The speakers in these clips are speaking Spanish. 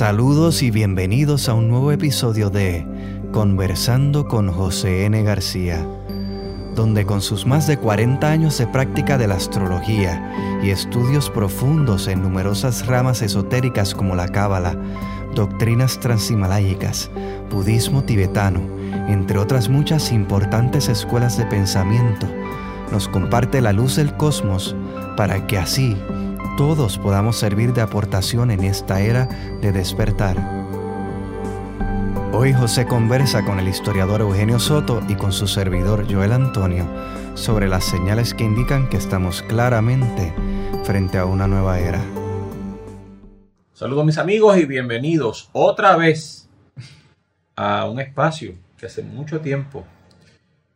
Saludos y bienvenidos a un nuevo episodio de Conversando con José N. García, donde con sus más de 40 años de práctica de la astrología y estudios profundos en numerosas ramas esotéricas como la cábala, doctrinas transhimalayicas, budismo tibetano, entre otras muchas importantes escuelas de pensamiento, nos comparte la luz del cosmos para que así todos podamos servir de aportación en esta era de despertar. Hoy José conversa con el historiador Eugenio Soto y con su servidor Joel Antonio sobre las señales que indican que estamos claramente frente a una nueva era. Saludos mis amigos y bienvenidos otra vez a un espacio que hace mucho tiempo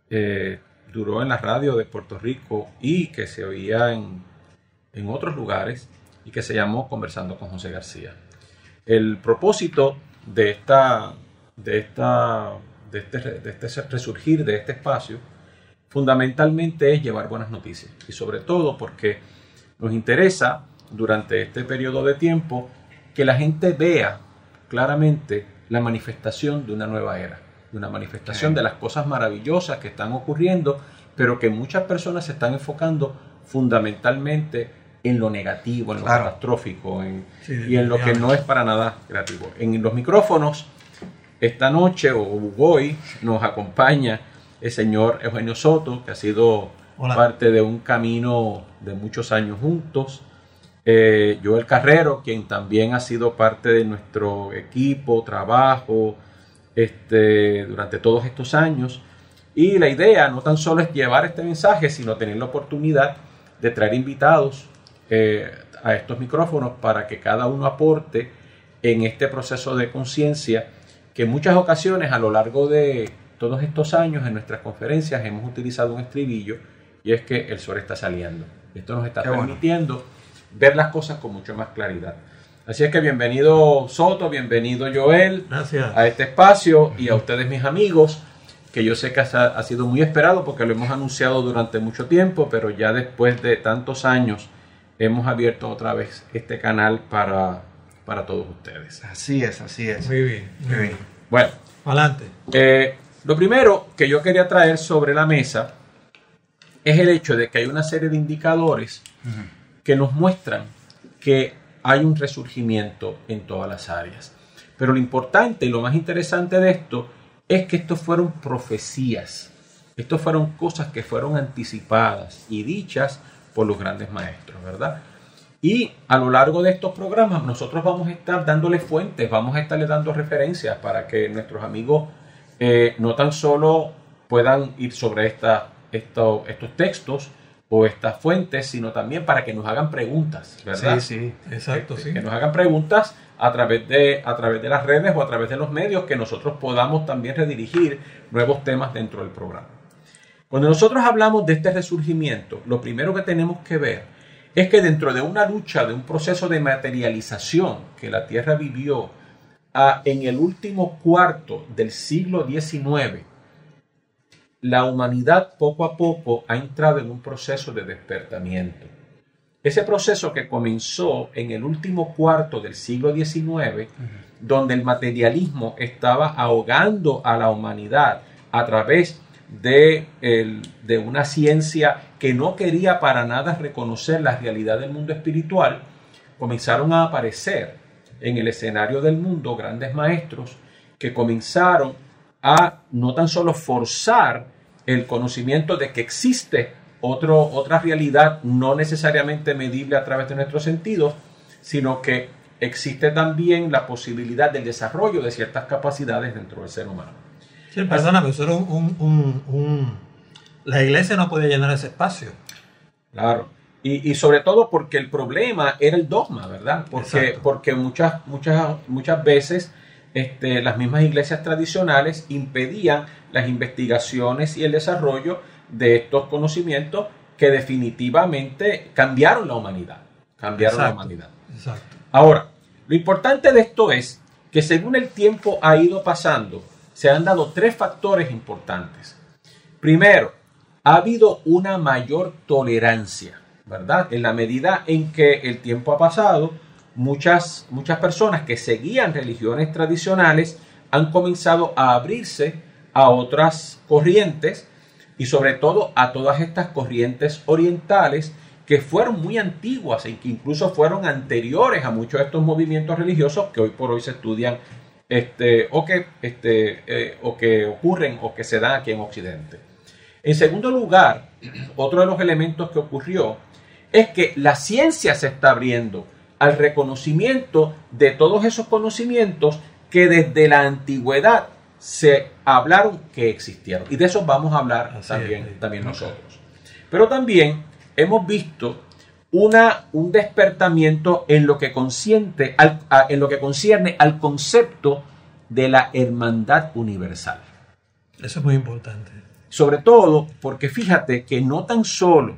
eh, duró en la radio de Puerto Rico y que se oía en en otros lugares y que se llamó Conversando con José García. El propósito de, esta, de, esta, de, este, de este resurgir de este espacio fundamentalmente es llevar buenas noticias y sobre todo porque nos interesa durante este periodo de tiempo que la gente vea claramente la manifestación de una nueva era, de una manifestación de las cosas maravillosas que están ocurriendo, pero que muchas personas se están enfocando fundamentalmente en lo negativo, en lo catastrófico y en lo que no es para nada creativo. En los micrófonos, esta noche o hoy nos acompaña el señor Eugenio Soto, que ha sido parte de un camino de muchos años juntos. Eh, Joel Carrero, quien también ha sido parte de nuestro equipo, trabajo, este, durante todos estos años. Y la idea no tan solo es llevar este mensaje, sino tener la oportunidad de traer invitados eh, a estos micrófonos para que cada uno aporte en este proceso de conciencia que en muchas ocasiones a lo largo de todos estos años en nuestras conferencias hemos utilizado un estribillo y es que el sol está saliendo. Esto nos está permitiendo ver las cosas con mucho más claridad. Así es que bienvenido Soto, bienvenido Joel Gracias. a este espacio y a ustedes mis amigos, que yo sé que ha sido muy esperado porque lo hemos anunciado durante mucho tiempo, pero ya después de tantos años hemos abierto otra vez este canal para, para todos ustedes. Así es, así es. Muy bien, muy bien. Bueno, adelante. Eh, lo primero que yo quería traer sobre la mesa es el hecho de que hay una serie de indicadores que nos muestran que hay un resurgimiento en todas las áreas. Pero lo importante y lo más interesante de esto es que estos fueron profecías. Estos fueron cosas que fueron anticipadas y dichas por los grandes maestros, ¿verdad? Y a lo largo de estos programas nosotros vamos a estar dándole fuentes, vamos a estarle dando referencias para que nuestros amigos eh, no tan solo puedan ir sobre esta, estos textos o estas fuentes, sino también para que nos hagan preguntas, ¿verdad? Sí, sí, exacto, sí. Que nos hagan preguntas a través, de, a través de las redes o a través de los medios que nosotros podamos también redirigir nuevos temas dentro del programa. Cuando nosotros hablamos de este resurgimiento, lo primero que tenemos que ver es que dentro de una lucha, de un proceso de materialización que la Tierra vivió ah, en el último cuarto del siglo XIX, la humanidad poco a poco ha entrado en un proceso de despertamiento. Ese proceso que comenzó en el último cuarto del siglo XIX, donde el materialismo estaba ahogando a la humanidad a través de, de una ciencia que no quería para nada reconocer la realidad del mundo espiritual, comenzaron a aparecer en el escenario del mundo grandes maestros que comenzaron a no tan solo forzar el conocimiento de que existe otro, otra realidad no necesariamente medible a través de nuestros sentidos, sino que existe también la posibilidad del desarrollo de ciertas capacidades dentro del ser humano. Sí, perdóname, eso era un, La iglesia no podía llenar ese espacio. Claro. Y, sobre todo porque el problema era el dogma, ¿verdad? Porque, porque muchas, muchas, muchas veces este, las mismas iglesias tradicionales impedían las investigaciones y el desarrollo de estos conocimientos que definitivamente cambiaron la humanidad. Cambiaron la humanidad. Exacto. Ahora, lo importante de esto es que según el tiempo ha ido pasando, se han dado tres factores importantes. Primero, ha habido una mayor tolerancia, ¿verdad? En la medida en que el tiempo ha pasado, muchas, muchas personas que seguían religiones tradicionales han comenzado a abrirse a otras corrientes y sobre todo a todas estas corrientes orientales que fueron muy antiguas y que incluso fueron anteriores a muchos de estos movimientos religiosos que hoy por hoy se estudian este, o, que, este, eh, o que ocurren o que se dan aquí en Occidente. En segundo lugar, otro de los elementos que ocurrió es que la ciencia se está abriendo al reconocimiento de todos esos conocimientos que desde la antigüedad se hablaron que existieron. Y de eso vamos a hablar también, también nosotros. Pero también hemos visto una, un despertamiento en lo, que consciente, en lo que concierne al concepto de la hermandad universal. Eso es muy importante. Sobre todo porque fíjate que no tan solo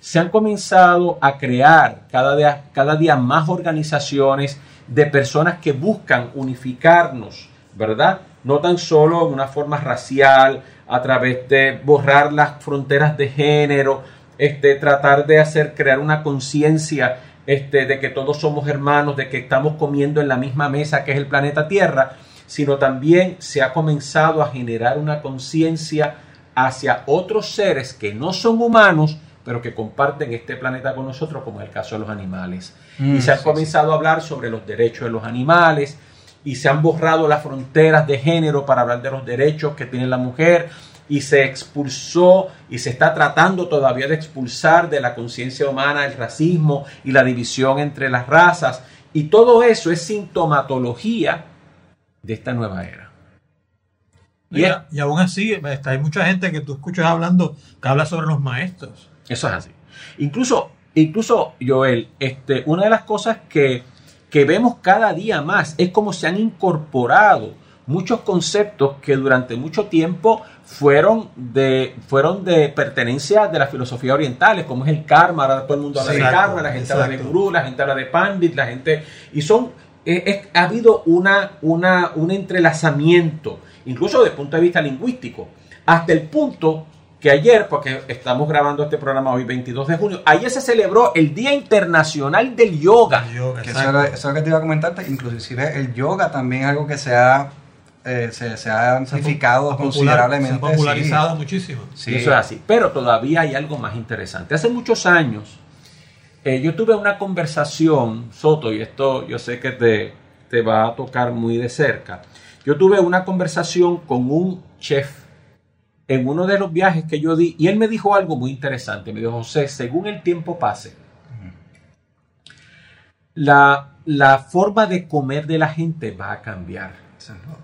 se han comenzado a crear cada día, cada día más organizaciones de personas que buscan unificarnos, ¿verdad? No tan solo de una forma racial, a través de borrar las fronteras de género, este, tratar de hacer, crear una conciencia este, de que todos somos hermanos, de que estamos comiendo en la misma mesa que es el planeta Tierra, sino también se ha comenzado a generar una conciencia hacia otros seres que no son humanos, pero que comparten este planeta con nosotros, como es el caso de los animales. y mm, se ha comenzado a hablar sobre los derechos de los animales, y se han borrado las fronteras de género para hablar de los derechos que tiene la mujer, y se expulsó y se está tratando todavía de expulsar de la conciencia humana el racismo y la división entre las razas. Y todo eso es sintomatología de esta nueva era. Y, y, aún así, hay mucha gente que tú escuchas hablando que habla sobre los maestros. Eso es así. Incluso, incluso Joel, este, una de las cosas que, que vemos cada día más es cómo se han incorporado muchos conceptos que durante mucho tiempo fueron de, fueron de pertenencia de la filosofía oriental, como es el karma, ahora todo el mundo habla de karma, la gente habla de gurú, la gente habla de pandit, la gente... Y son, ha habido una, una, un entrelazamiento, incluso desde el punto de vista lingüístico, hasta el punto que ayer, porque estamos grabando este programa hoy 22 de junio, ayer se celebró el Día Internacional del Yoga. eso, es lo que te iba a comentarte, inclusive el yoga también es algo que se ha eh, se, ha amplificado considerablemente. Se ha popularizado muchísimo. Sí. Eso es así. Pero todavía hay algo más interesante. Hace muchos años eh, yo tuve una conversación, Soto, y esto yo sé que te, te va a tocar muy de cerca. Yo tuve una conversación con un chef en uno de los viajes que yo di y él me dijo algo muy interesante. Me dijo, José, según el tiempo pase, la, la forma de comer de la gente va a cambiar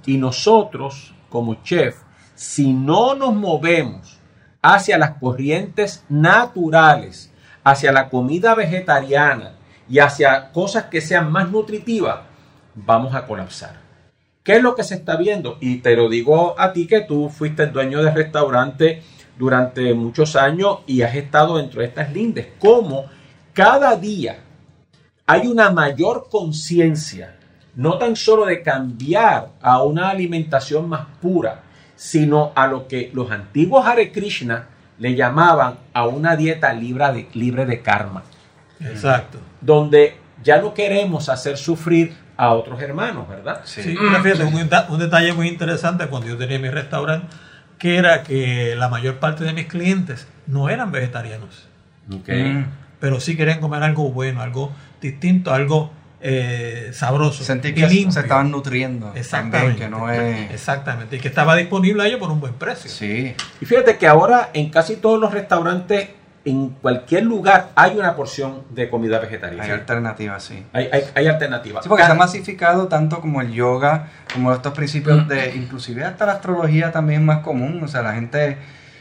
y nosotros, como chef, si no nos movemos hacia las corrientes naturales, hacia la comida vegetariana y hacia cosas que sean más nutritivas, vamos a colapsar. ¿Qué es lo que se está viendo? Y te lo digo a ti que tú fuiste el dueño de restaurante durante muchos años y has estado dentro de estas lindes. Cómo cada día hay una mayor conciencia no tan solo de cambiar a una alimentación más pura, sino a lo que los antiguos Hare Krishna le llamaban a una dieta libre de, libre de karma. Exacto. Donde ya no queremos hacer sufrir a otros hermanos, ¿verdad? Sí, fíjate, un, detalle muy interesante cuando yo tenía mi restaurante, que era que la mayor parte de mis clientes no eran vegetarianos. Okay. Pero sí querían comer algo bueno, algo distinto, algo eh, sabroso. Sentí que se estaban nutriendo. Exactamente. que no es... Exactamente. Y que estaba disponible a ellos por un buen precio. Sí. Y fíjate que ahora en casi todos los restaurantes, en cualquier lugar, hay una porción de comida vegetariana. Hay alternativas, sí. Hay, hay, alternativas. Sí, porque se ha masificado tanto como el yoga, como estos principios de, inclusive hasta la astrología también es más común. O sea, la gente...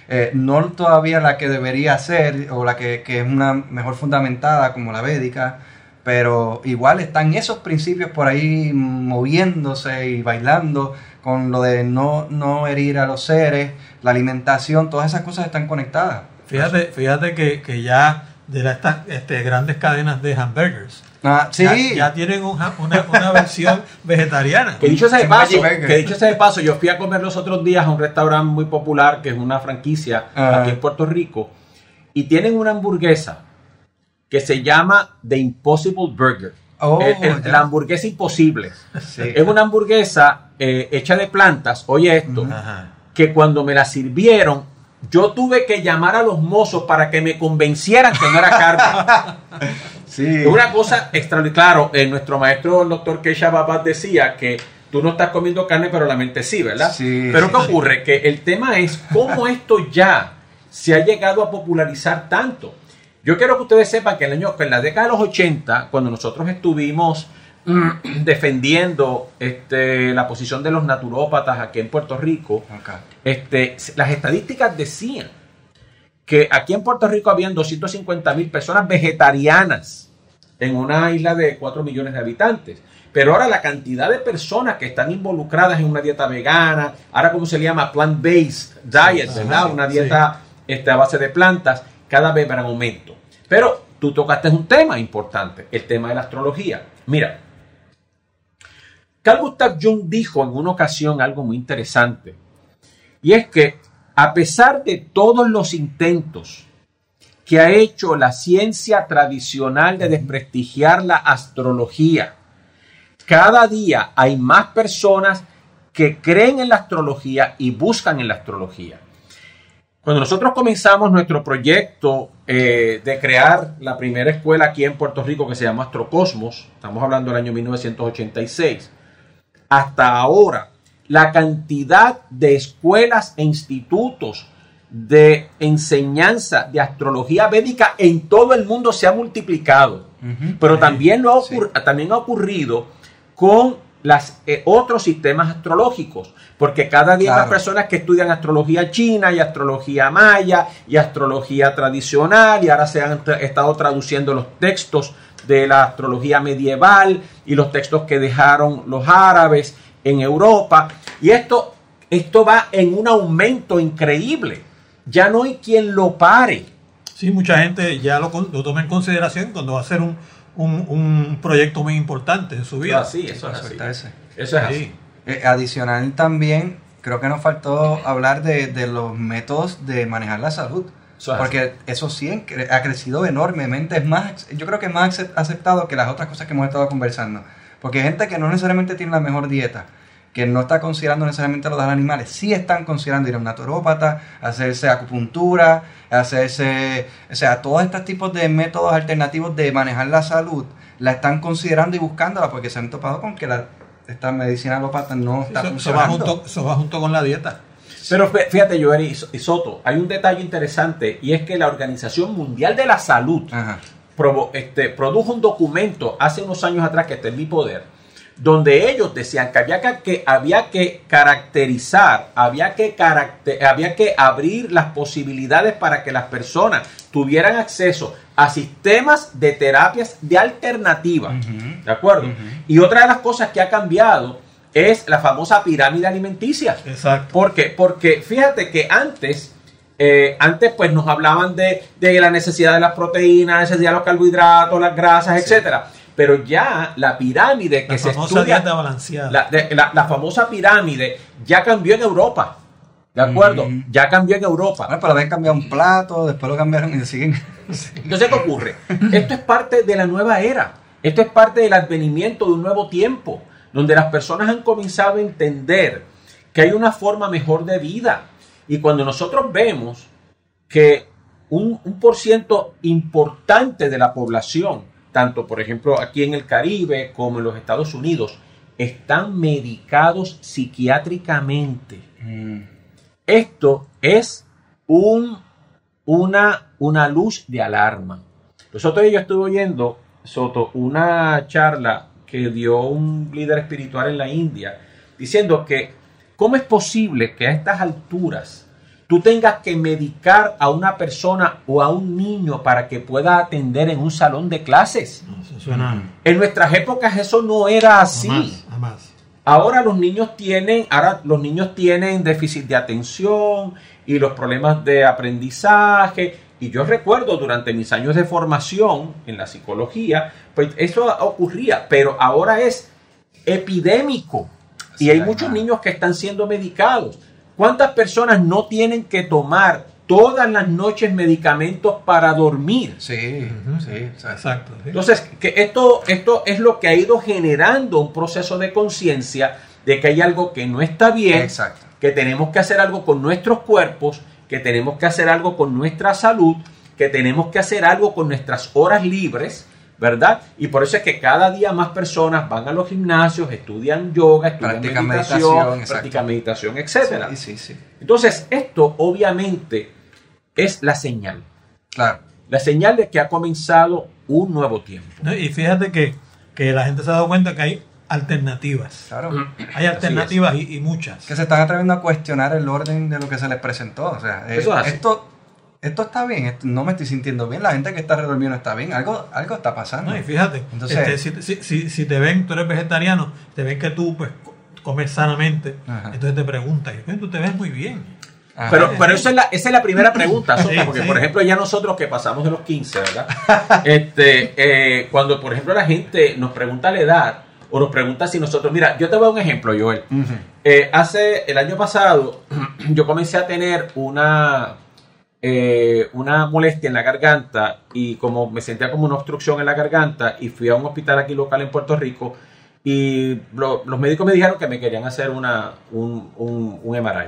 Eh, no todavía la que debería ser o la que, que es una mejor fundamentada como la védica, pero igual están esos principios por ahí moviéndose y bailando con lo de no, no herir a los seres, la alimentación, todas esas cosas están conectadas. Fíjate, fíjate que, ya de estas este, grandes cadenas de hamburgers, ah, ya, tienen una, una, versión vegetariana. Que dicho sea de paso, que dicho sea de paso, yo fui a comer los otros días a un restaurante muy popular que es una franquicia ah. aquí en Puerto Rico y tienen una hamburguesa que se llama The Impossible Burger. Oh, El- el- la hamburguesa imposible. Sí. Es una hamburguesa eh, hecha de plantas, oye esto, Ajá. que cuando me la sirvieron, yo tuve que llamar a los mozos para que me convencieran que no era carne. Sí. Una cosa extraordinaria. Claro, eh, nuestro maestro, el doctor Keisha Babat, decía que tú no estás comiendo carne, pero la mente sí, ¿verdad? Sí, pero ¿qué ocurre? Que el tema es cómo esto ya se ha llegado a popularizar tanto. Yo quiero que ustedes sepan que, el año, en la década de los 80, cuando nosotros estuvimos mm, defendiendo este, la posición de los naturópatas aquí en Puerto Rico, este, las estadísticas decían que aquí en Puerto Rico habían 250 mil personas vegetarianas en una isla de 4 millones de habitantes. Pero ahora la cantidad de personas que están involucradas en una dieta vegana, ahora como se le llama plant-based diet, Una sí. dieta este, a base de plantas, cada vez va en aumento. Pero tú tocaste un tema importante, el tema de la astrología. Mira, Carl Gustav Jung dijo en una ocasión algo muy interesante. Y es que a pesar de todos los intentos que ha hecho la ciencia tradicional de desprestigiar la astrología, cada día hay más personas que creen en la astrología y buscan en la astrología. Cuando nosotros comenzamos nuestro proyecto eh, de crear la primera escuela aquí en Puerto Rico que se llama Astrocosmos, estamos hablando del año 1986, hasta ahora, la cantidad de escuelas e institutos de enseñanza de astrología védica en todo el mundo se ha multiplicado. Pero también, lo ha Sí. ocurr- también ha ocurrido con las, eh, otros sistemas astrológicos, porque cada día hay más Claro. personas que estudian astrología china y astrología maya y astrología tradicional y ahora se han tra- estado traduciendo los textos de la astrología medieval y los textos que dejaron los árabes en Europa. Y esto, esto va en un aumento increíble. Ya no hay quien lo pare. Sí, mucha gente ya lo, lo toma en consideración cuando va a hacer un, un- un proyecto muy importante en su vida. Así, eso es así. Eso es así. Sí. Eh, adicional también, creo que nos faltó hablar de, de los métodos de manejar la salud. Eso es Porque eso sí ha crecido enormemente. Es más, yo creo que es más acep- aceptado que las otras cosas que hemos estado conversando. Porque hay gente que no necesariamente tiene la mejor dieta, que no está considerando necesariamente los animales, sí están considerando ir a un naturópata, hacerse acupuntura, hacerse, o sea, todos estos tipos de métodos alternativos de manejar la salud, la están considerando y buscándola porque se han topado con que la, esta medicina alópata no está Eso, eso va funcionando. junto, eso va junto con la dieta. Pero fí- fíjate, Joel y So- y Soto, hay un detalle interesante y es que la Organización Mundial de la Salud provo- este, produjo un documento hace unos años atrás que está en mi poder, donde ellos decían que había que, que había que caracterizar, había que, caracter- había que abrir las posibilidades para que las personas tuvieran acceso a sistemas de terapias de alternativa. ¿De acuerdo? Y otra de las cosas que ha cambiado es la famosa pirámide alimenticia. Exacto. ¿Por qué? Porque fíjate que antes, eh, antes pues nos hablaban de, de la necesidad de las proteínas, la necesidad de los carbohidratos, las grasas, etcétera. Pero ya la pirámide que La se famosa estudia, dieta balanceada. la, de- la- la famosa pirámide ya cambió en Europa. ¿De acuerdo? Ya cambió en Europa. Bueno, pero habían cambiado un plato, después lo cambiaron y siguen. Entonces, ¿qué ocurre? Esto es parte de la nueva era. Esto es parte del advenimiento de un nuevo tiempo, donde las personas han comenzado a entender que hay una forma mejor de vida. Y cuando nosotros vemos que un, un por ciento importante de la población, tanto por ejemplo aquí en el Caribe como en los Estados Unidos, están medicados psiquiátricamente. Mm, Esto es un, una, una luz de alarma. Nosotros yo estuve oyendo, Soto, una charla que dio un líder espiritual en la India, diciendo que cómo es posible que a estas alturas tú tengas que medicar a una persona o a un niño para que pueda atender en un salón de clases. No, eso suena En nuestras épocas eso no era así. jamás, jamás. Ahora los niños tienen, ahora los niños tienen déficit de atención y los problemas de aprendizaje. Y yo recuerdo durante mis años de formación en la psicología, pues eso ocurría, pero ahora es epidémico. Y Sí, hay hay muchos niños que están siendo medicados. ¿Cuántas personas no tienen que tomar todas las noches medicamentos para dormir. Sí, sí. Exacto. sí. Entonces, que esto, esto es lo que ha ido generando un proceso de conciencia de que hay algo que no está bien, Exacto. que tenemos que hacer algo con nuestros cuerpos, que tenemos que hacer algo con nuestra salud, que tenemos que hacer algo con nuestras horas libres, ¿verdad? Y por eso es que cada día más personas van a los gimnasios, estudian yoga, estudian Practican meditación, meditación, practican meditación, etcétera. Sí, sí, sí. Entonces, esto obviamente es la señal, Claro. la señal de que ha comenzado un nuevo tiempo. ¿No? Y fíjate que, que la gente se ha dado cuenta que hay alternativas. Claro. Hay alternativas y, y muchas. Que se están atreviendo a cuestionar el orden de lo que se les presentó. O sea, eh, Eso es así. esto, esto está bien, esto- no me estoy sintiendo bien, la gente que está alrededor mío no está bien, algo, algo está pasando. No, y fíjate, Entonces- este, si, si- si- si te ven, tú eres vegetariano, te ven que tú pues co- comes sanamente, Ajá. entonces te preguntan, "Oye, tú te ves muy bien. Ajá. Pero, pero eso es la, esa es la primera pregunta, Sonia, Sí, porque sí. por ejemplo ya nosotros que pasamos de los 15, ¿verdad? Este, eh, cuando por ejemplo la gente nos pregunta la edad o nos pregunta si nosotros, mira, yo te voy a un ejemplo, Joel. Eh, hace el año pasado yo comencé a tener una, eh, una molestia en la garganta y como me sentía como una obstrucción en la garganta y fui a un hospital aquí local en Puerto Rico y lo- los médicos me dijeron que me querían hacer una, un, un, un MRI.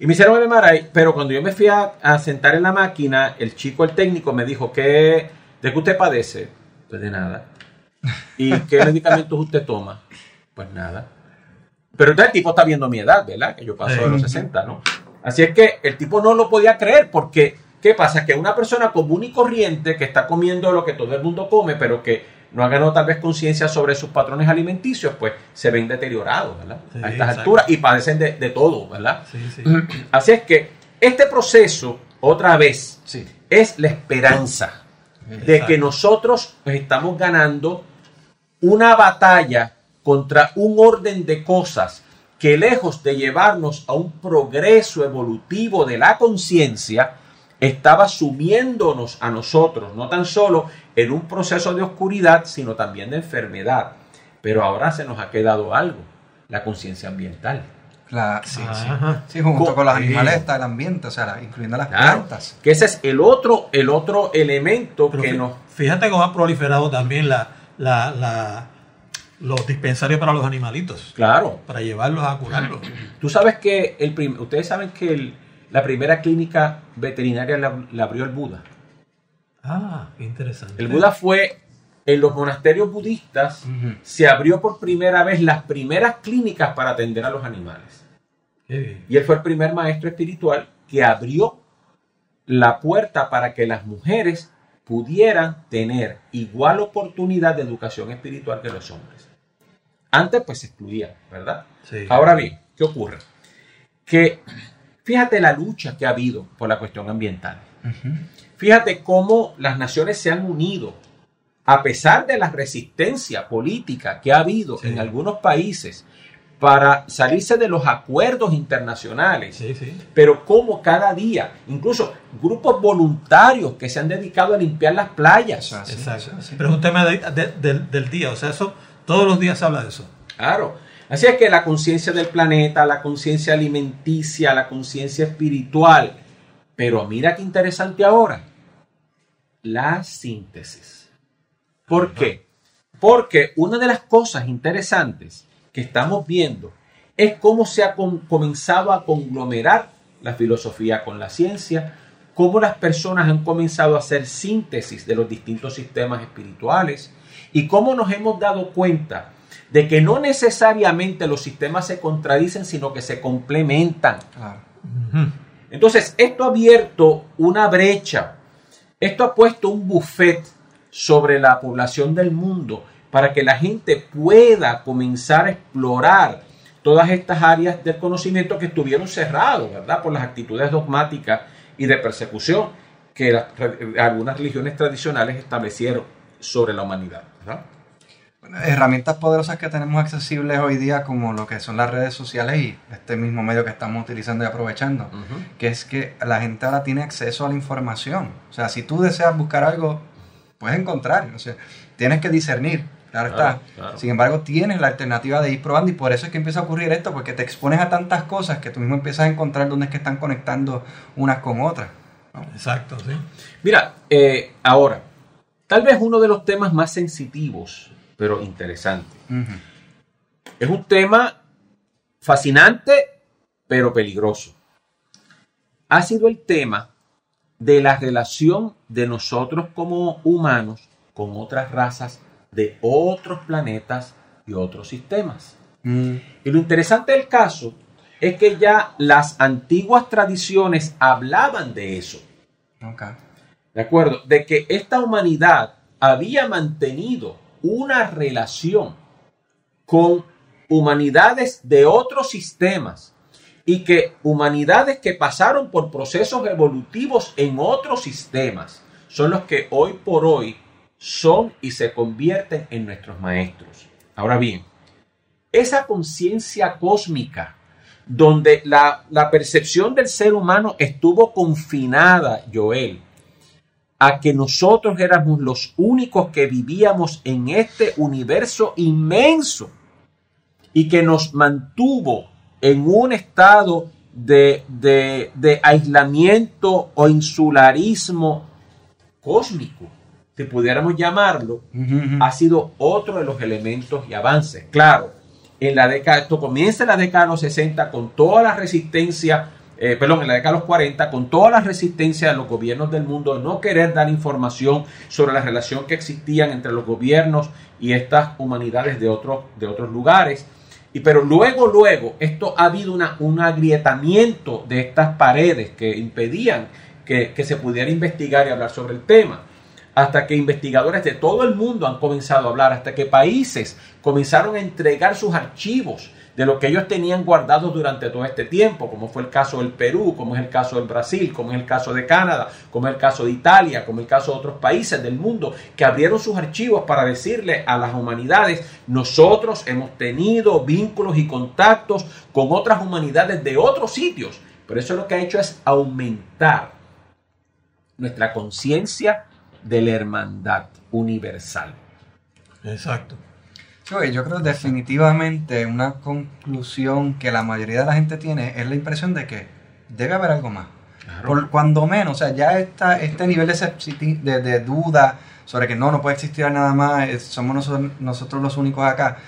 Y me hicieron el MRI, pero cuando yo me fui a, a sentar en la máquina, el chico, el técnico, me dijo que de qué usted padece. Pues de nada. ¿Y qué medicamentos usted toma? Pues nada. Pero el tipo está viendo mi edad, ¿verdad? Que yo paso de los Sí. 60, ¿no? Así es que el tipo no lo podía creer porque, ¿qué pasa? Que una persona común y corriente que está comiendo lo que todo el mundo come, pero que no ha ganado tal vez conciencia sobre sus patrones alimenticios, pues se ven deteriorados, ¿verdad? Sí, a estas exacto. alturas y padecen de, de todo, ¿verdad? Sí, sí. Así es que este proceso, otra vez, Sí. es la esperanza de Exacto. que nosotros pues, estamos ganando una batalla contra un orden de cosas que lejos de llevarnos a un progreso evolutivo de la conciencia, estaba sumiéndonos a nosotros, no tan solo en un proceso de oscuridad, sino también de enfermedad. Pero ahora se nos ha quedado algo, la conciencia ambiental. La- sí. Sí, junto Co- con los sí. animales está el ambiente, o sea, la- incluyendo las Claro, plantas. que ese es el otro, el otro elemento Pero que nos... Fíjate cómo ha proliferado también la, la, la- los dispensarios para los animalitos, Claro, para llevarlos a curarlos. Tú sabes que el prim- ustedes saben que el- la primera clínica veterinaria la, la abrió el Buda. Ah, qué interesante. El Buda fue en los monasterios budistas, se abrió por primera vez las primeras clínicas para atender a los animales. Qué bien. Y él fue el primer maestro espiritual que abrió la puerta para que las mujeres pudieran tener igual oportunidad de educación espiritual que los hombres. Antes pues se excluía, ¿verdad? Sí. Ahora bien, ¿qué ocurre? Que fíjate la lucha que ha habido por la cuestión ambiental. Fíjate cómo las naciones se han unido a pesar de la resistencia política que ha habido Sí. en algunos países para salirse de los acuerdos internacionales. Sí, sí. Pero como cada día, incluso grupos voluntarios que se han dedicado a limpiar las playas. Exacto. Pero es un tema de- de- del- del día, o sea, eso todos los días se habla de eso. Claro. Así es que la conciencia del planeta, la conciencia alimenticia, la conciencia espiritual. Pero mira qué interesante ahora. La síntesis. ¿Por qué? Porque una de las cosas interesantes que estamos viendo es cómo se ha com- comenzado a conglomerar la filosofía con la ciencia, cómo las personas han comenzado a hacer síntesis de los distintos sistemas espirituales y cómo nos hemos dado cuenta de que no necesariamente los sistemas se contradicen, sino que se complementan. Claro. Entonces, esto ha abierto una brecha, esto ha puesto un buffet sobre la población del mundo para que la gente pueda comenzar a explorar todas estas áreas del conocimiento que estuvieron cerrados, ¿verdad? Por las actitudes dogmáticas y de persecución que las algunas religiones tradicionales establecieron sobre la humanidad, ¿verdad? Bueno, herramientas poderosas que tenemos accesibles hoy día como lo que son las redes sociales y este mismo medio que estamos utilizando y aprovechando, que es que la gente ahora tiene acceso a la información. O sea, si tú deseas buscar algo, puedes encontrar. O sea, tienes que discernir, claro, Claro, está. claro. Sin embargo, tienes la alternativa de ir probando y por eso es que empieza a ocurrir esto, porque te expones a tantas cosas que tú mismo empiezas a encontrar dónde es que están conectando unas con otras. Exacto, sí. Mira, eh, ahora, tal vez uno de los temas más sensitivos, pero interesante. Es un tema fascinante, pero peligroso. Ha sido el tema de la relación de nosotros como humanos con otras razas de otros planetas y otros sistemas. Mm. Y lo interesante del caso es que ya las antiguas tradiciones hablaban de eso. Ok. ¿De acuerdo? De que esta humanidad había mantenido una relación con humanidades de otros sistemas y que humanidades que pasaron por procesos evolutivos en otros sistemas son los que hoy por hoy son y se convierten en nuestros maestros. Ahora bien, esa conciencia cósmica donde la, la percepción del ser humano estuvo confinada, Joel, a que nosotros éramos los únicos que vivíamos en este universo inmenso y que nos mantuvo en un estado de, de- de aislamiento o insularismo cósmico, si pudiéramos llamarlo, ha sido otro de los elementos y avances. Claro, en la década, esto comienza en la década de los 60 con toda la resistencia, eh, perdón, en la década de los 40, con toda la resistencia de los gobiernos del mundo de no querer dar información sobre la relación que existían entre los gobiernos y estas humanidades de otros, de otros lugares. Y pero luego, luego, esto ha habido una, un agrietamiento de estas paredes que impedían que, que se pudiera investigar y hablar sobre el tema hasta que investigadores de todo el mundo han comenzado a hablar, hasta que países comenzaron a entregar sus archivos de lo que ellos tenían guardados durante todo este tiempo, como fue el caso del Perú, como es el caso del Brasil, como es el caso de Canadá, como es el caso de Italia, como es el caso de otros países del mundo, que abrieron sus archivos para decirle a las humanidades, nosotros hemos tenido vínculos y contactos con otras humanidades de otros sitios, pero eso lo que ha hecho es aumentar nuestra conciencia de la hermandad universal. Exacto. Sí, yo creo definitivamente una conclusión que la mayoría de la gente tiene es la impresión de que debe haber algo más. Por, cuando menos, o sea, ya está este nivel de, sepsi- de, de duda sobre que no, no puede existir nada más, eh, somos nosotros, nosotros los únicos acá.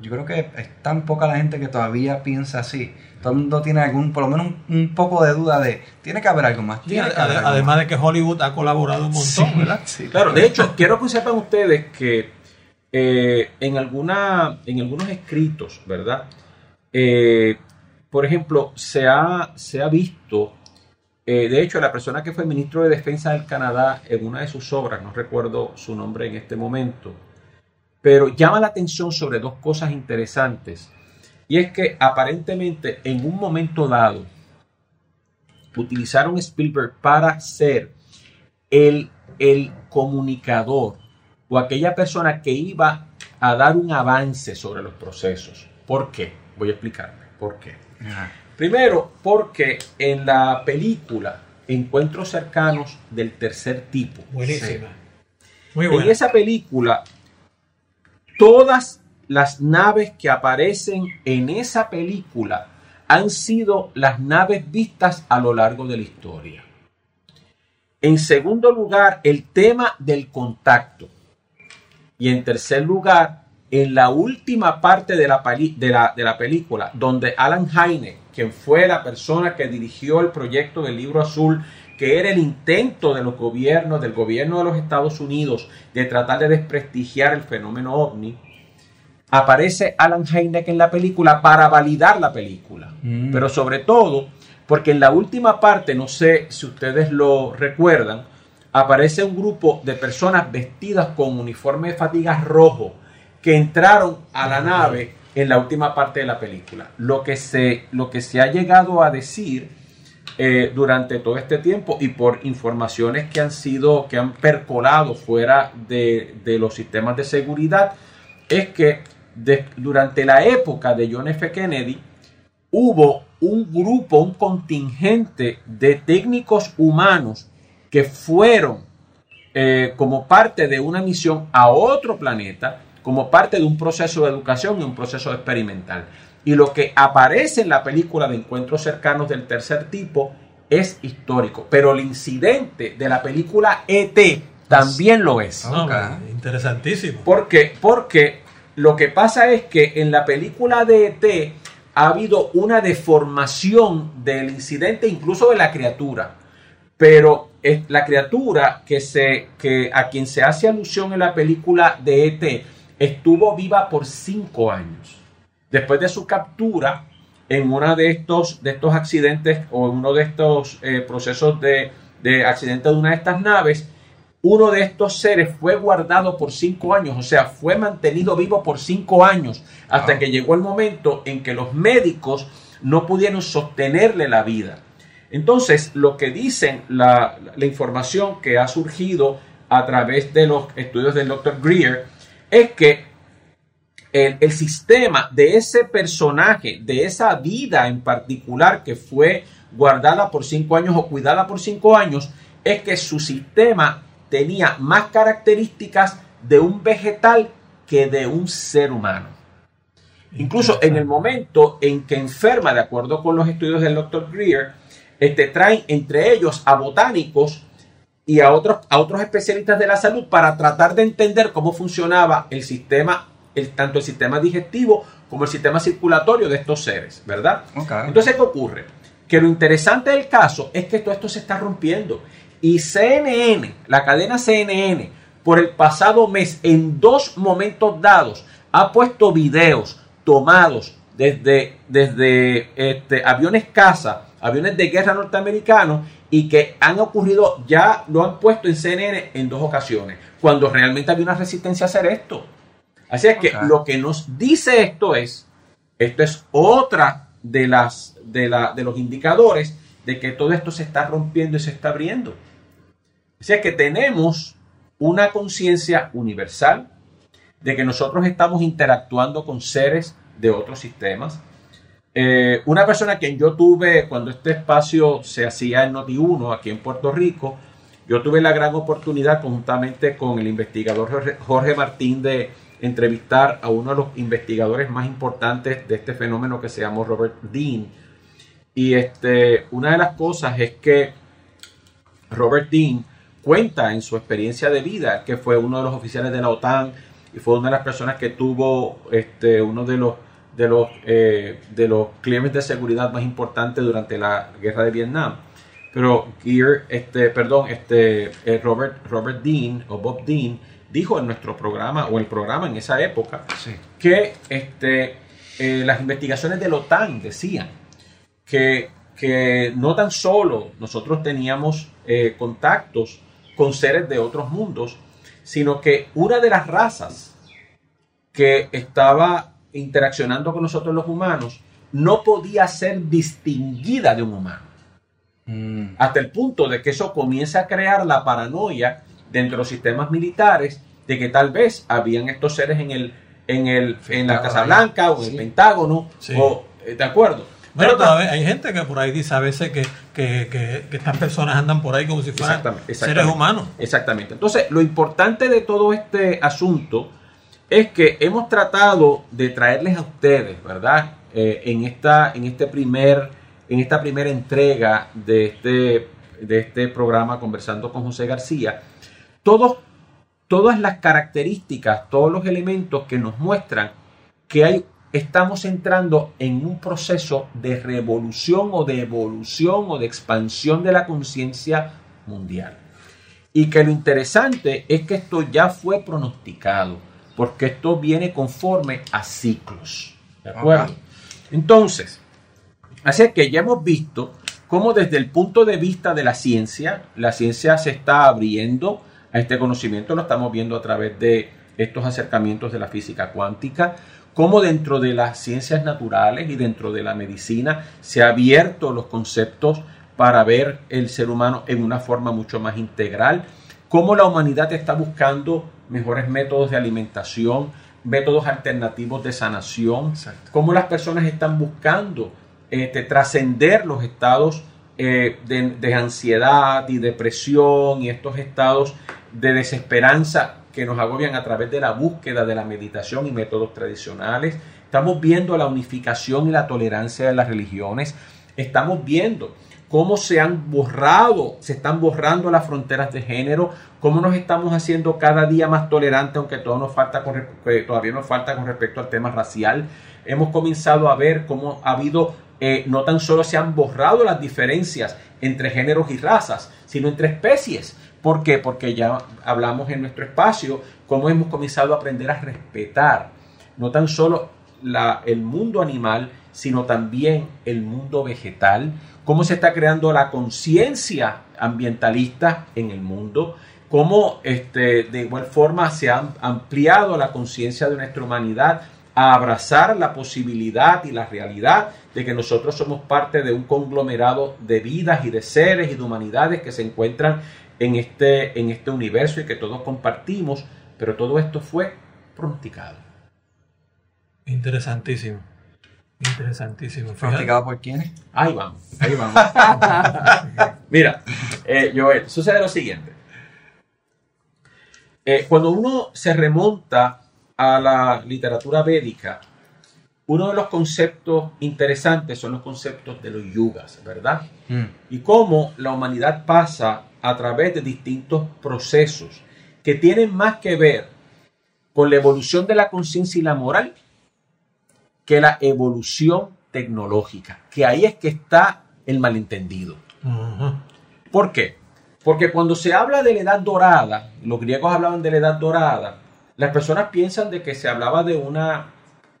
Yo creo que es tan poca la gente que todavía piensa así. Todo el mundo tiene algún, por lo menos un, un poco de duda de, tiene que haber algo más. Tiene haber algo además más. de que Hollywood ha colaborado un montón, ¿verdad? Sí, Claro, de hecho, quiero que sepan ustedes que eh, en, alguna, en algunos escritos, ¿verdad? Eh, por ejemplo, se ha, se ha visto, eh, de hecho, la persona que fue ministro de Defensa del Canadá en una de sus obras, no recuerdo su nombre en este momento, pero llama la atención sobre dos cosas interesantes. Y es que aparentemente en un momento dado utilizaron Spielberg para ser el, el comunicador o aquella persona que iba a dar un avance sobre los procesos. ¿Por qué? Voy a explicarme. ¿Por qué? Ajá. Primero, porque en la película Encuentros cercanos del tercer tipo, Buenísima. Muy en buena. esa película, todas las naves que aparecen en esa película han sido las naves vistas a lo largo de la historia. En segundo lugar, el tema del contacto. Y en tercer lugar, en la última parte de la, de la- de la película, donde Alan Hynek, quien fue la persona que dirigió el proyecto del libro azul, que era el intento de los gobiernos, del gobierno de los Estados Unidos, de tratar de desprestigiar el fenómeno ovni, aparece Alan Hynek en la película para validar la película. Mm. Pero sobre todo, porque en la última parte, no sé si ustedes lo recuerdan, aparece un grupo de personas vestidas con uniforme de fatigas rojo que entraron a la nave en la última parte de la película. Lo que se, lo que se ha llegado a decir eh, durante todo este tiempo y por informaciones que han sido, que han percolado fuera de, de los sistemas de seguridad, es que de- durante la época de John F. Kennedy hubo un grupo, un contingente de técnicos humanos que fueron eh, como parte de una misión a otro planeta, como parte de un proceso de educación y un proceso experimental. Y lo que aparece en la película de encuentros cercanos del tercer tipo es histórico, pero el incidente de la película ET también lo es. Interesantísimo. ¿Por qué? Porque lo que pasa es que en la película de ET ha habido una deformación del incidente, incluso de la criatura. Pero es la criatura que se, que a quien se hace alusión en la película de ET estuvo viva por cinco años. Después de su captura en uno de estos, de estos accidentes o en uno de estos eh, procesos de, de accidente de una de estas naves, uno de estos seres fue guardado por cinco años, o sea, fue mantenido vivo por cinco años, hasta que llegó el momento en que los médicos no pudieron sostenerle la vida. Entonces, lo que dicen la, la información que ha surgido a través de los estudios del Dr. Greer es que el, el sistema de ese personaje, de esa vida en particular que fue guardada por cinco años o cuidada por cinco años, es que su sistema tenía más características de un vegetal que de un ser humano. Incluso en el momento en que enferma, de acuerdo con los estudios del Dr. Greer, este, traen entre ellos a botánicos y a otros, a otros especialistas de la salud para tratar de entender cómo funcionaba el sistema, el, tanto el sistema digestivo como el sistema circulatorio de estos seres, ¿verdad? Entonces, ¿qué ocurre? Que lo interesante del caso es que todo esto se está rompiendo. Y CNN, la cadena CNN, por el pasado mes, en dos momentos dados, ha puesto videos tomados desde, desde este, aviones caza, aviones de guerra norteamericanos, y que han ocurrido, ya lo han puesto en CNN en dos ocasiones, cuando realmente había una resistencia a hacer esto. Así es que lo que nos dice esto es, esto es otra de las de, la, de los indicadores de que todo esto se está rompiendo y se está abriendo. Así es que tenemos una conciencia universal de que nosotros estamos interactuando con seres de otros sistemas. Eh, una persona a quien yo tuve cuando este espacio se hacía en Noti1 aquí en Puerto Rico, yo tuve la gran oportunidad conjuntamente con el investigador Jorge- Jorge Martín de entrevistar a uno de los investigadores más importantes de este fenómeno que se llamó Robert Dean. Y este, una de las cosas es que Robert Dean cuenta en su experiencia de vida que fue uno de los oficiales de la OTAN y fue una de las personas que tuvo este, uno de los de los eh, de los clientes de seguridad más importantes durante la guerra de Vietnam. Pero Gear, este, perdón, este eh, Robert Robert Dean o Bob Dean dijo en nuestro programa o el programa en esa época Sí. que este, eh, las investigaciones de la OTAN decían que, que no tan solo nosotros teníamos eh, contactos con seres de otros mundos, sino que una de las razas que estaba interaccionando con nosotros los humanos no podía ser distinguida de un humano Mm, hasta el punto de que eso comienza a crear la paranoia dentro de los sistemas militares de que tal vez habían estos seres en el en el en la Casa. Blanca o en Sí. el Pentágono Sí. o eh, de acuerdo Bueno, Pero todavía hay gente que por ahí dice a veces que, que, que- que estas personas andan por ahí como si fueran Exactamente, seres humanos. Exactamente. Entonces, lo importante de todo este asunto es que hemos tratado de traerles a ustedes, ¿verdad? Eh, en, esta, en, este primer, en esta primera entrega de este, de este programa Conversando con José García, todas las características, todos los elementos que nos muestran que hay, estamos entrando en un proceso de revolución o de evolución o de expansión de la conciencia mundial. Y que lo interesante es que esto ya fue pronosticado, porque esto viene conforme a ciclos. ¿De acuerdo? Entonces, así que ya hemos visto cómo desde el punto de vista de la ciencia, la ciencia se está abriendo a este conocimiento, lo estamos viendo a través de estos acercamientos de la física cuántica, cómo dentro de las ciencias naturales y dentro de la medicina se han abierto los conceptos para ver el ser humano en una forma mucho más integral, cómo la humanidad está buscando mejores métodos de alimentación, métodos alternativos de sanación, Exacto. cómo las personas están buscando este, trascender los estados eh, de, de ansiedad y depresión y estos estados de desesperanza que nos agobian a través de la búsqueda de la meditación y métodos tradicionales. Estamos viendo la unificación y la tolerancia de las religiones. Estamos viendo cómo se han borrado, se están borrando las fronteras de género, cómo nos estamos haciendo cada día más tolerantes, aunque todo nos falta todavía nos falta con respecto al tema racial. Hemos comenzado a ver cómo ha habido, eh, no tan solo se han borrado las diferencias entre géneros y razas, sino entre especies. ¿Por qué? Porque ya hablamos en nuestro espacio cómo hemos comenzado a aprender a respetar no tan solo el mundo animal, sino también el mundo vegetal, cómo se está creando la conciencia ambientalista en el mundo, cómo este, de igual forma se ha ampliado la conciencia de nuestra humanidad a abrazar la posibilidad y la realidad de que nosotros somos parte de un conglomerado de vidas y de seres y de humanidades que se encuentran en este, en este universo y que todos compartimos, pero todo esto fue pronosticado. Interesantísimo. Interesantísimo. ¿Pronosticado por quién? Ahí vamos, ahí vamos. Mira, eh, Joel, sucede lo siguiente. Eh, cuando uno se remonta a la literatura védica, uno de los conceptos interesantes son los conceptos de los yugas, ¿verdad? Mm. Y cómo la humanidad pasa a través de distintos procesos que tienen más que ver con la evolución de la conciencia y la moral que la evolución tecnológica, que ahí es que está el malentendido. ¿Por qué? Porque cuando se habla de la edad dorada, los griegos hablaban de la edad dorada, las personas piensan de que se hablaba de una,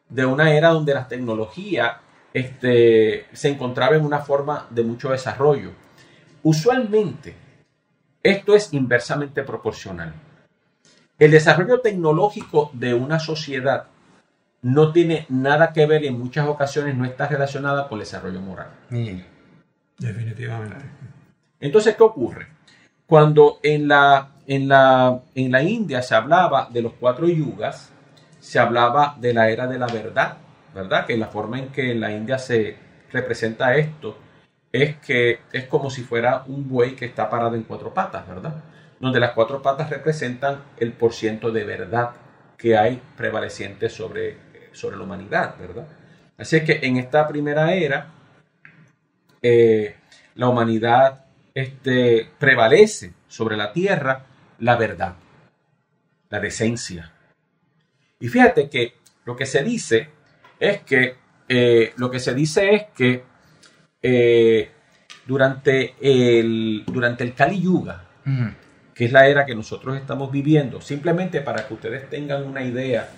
de una era donde la tecnología este, se encontraba en una forma de mucho desarrollo. Usualmente, esto es inversamente proporcional. El desarrollo tecnológico de una sociedad no tiene nada que ver y en muchas ocasiones no está relacionada con el desarrollo moral. Definitivamente. Entonces, ¿qué ocurre? Cuando en la, en, la, en la India se hablaba de los cuatro yugas, se hablaba de la era de la verdad, ¿verdad? Que la forma en que en la India se representa esto es que es como si fuera un buey que está parado en cuatro patas, ¿verdad? Donde las cuatro patas representan el porciento de verdad que hay prevaleciente sobre, sobre la humanidad, ¿verdad? Así es que en esta primera era, eh, la humanidad este, prevalece sobre la tierra la verdad, la decencia. Y fíjate que lo que se dice es que, eh, lo que se dice es que eh, durante, el, durante el Kali Yuga, que es la era que nosotros estamos viviendo, simplemente para que ustedes tengan una idea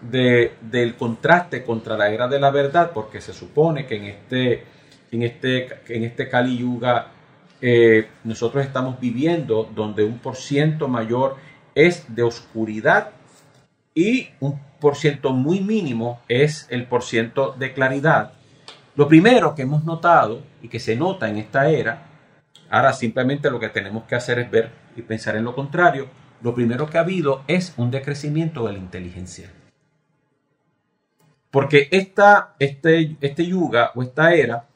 de, del contraste contra la era de la verdad, porque se supone que en este, en este, en este Kali Yuga eh, nosotros estamos viviendo donde un por ciento mayor es de oscuridad y un por ciento muy mínimo es el por ciento de claridad. Lo primero que hemos notado y que se nota en esta era, ahora simplemente lo que tenemos que hacer es ver y pensar en lo contrario, lo primero que ha habido es un decrecimiento de la inteligencia. Porque esta, este, este yuga o esta era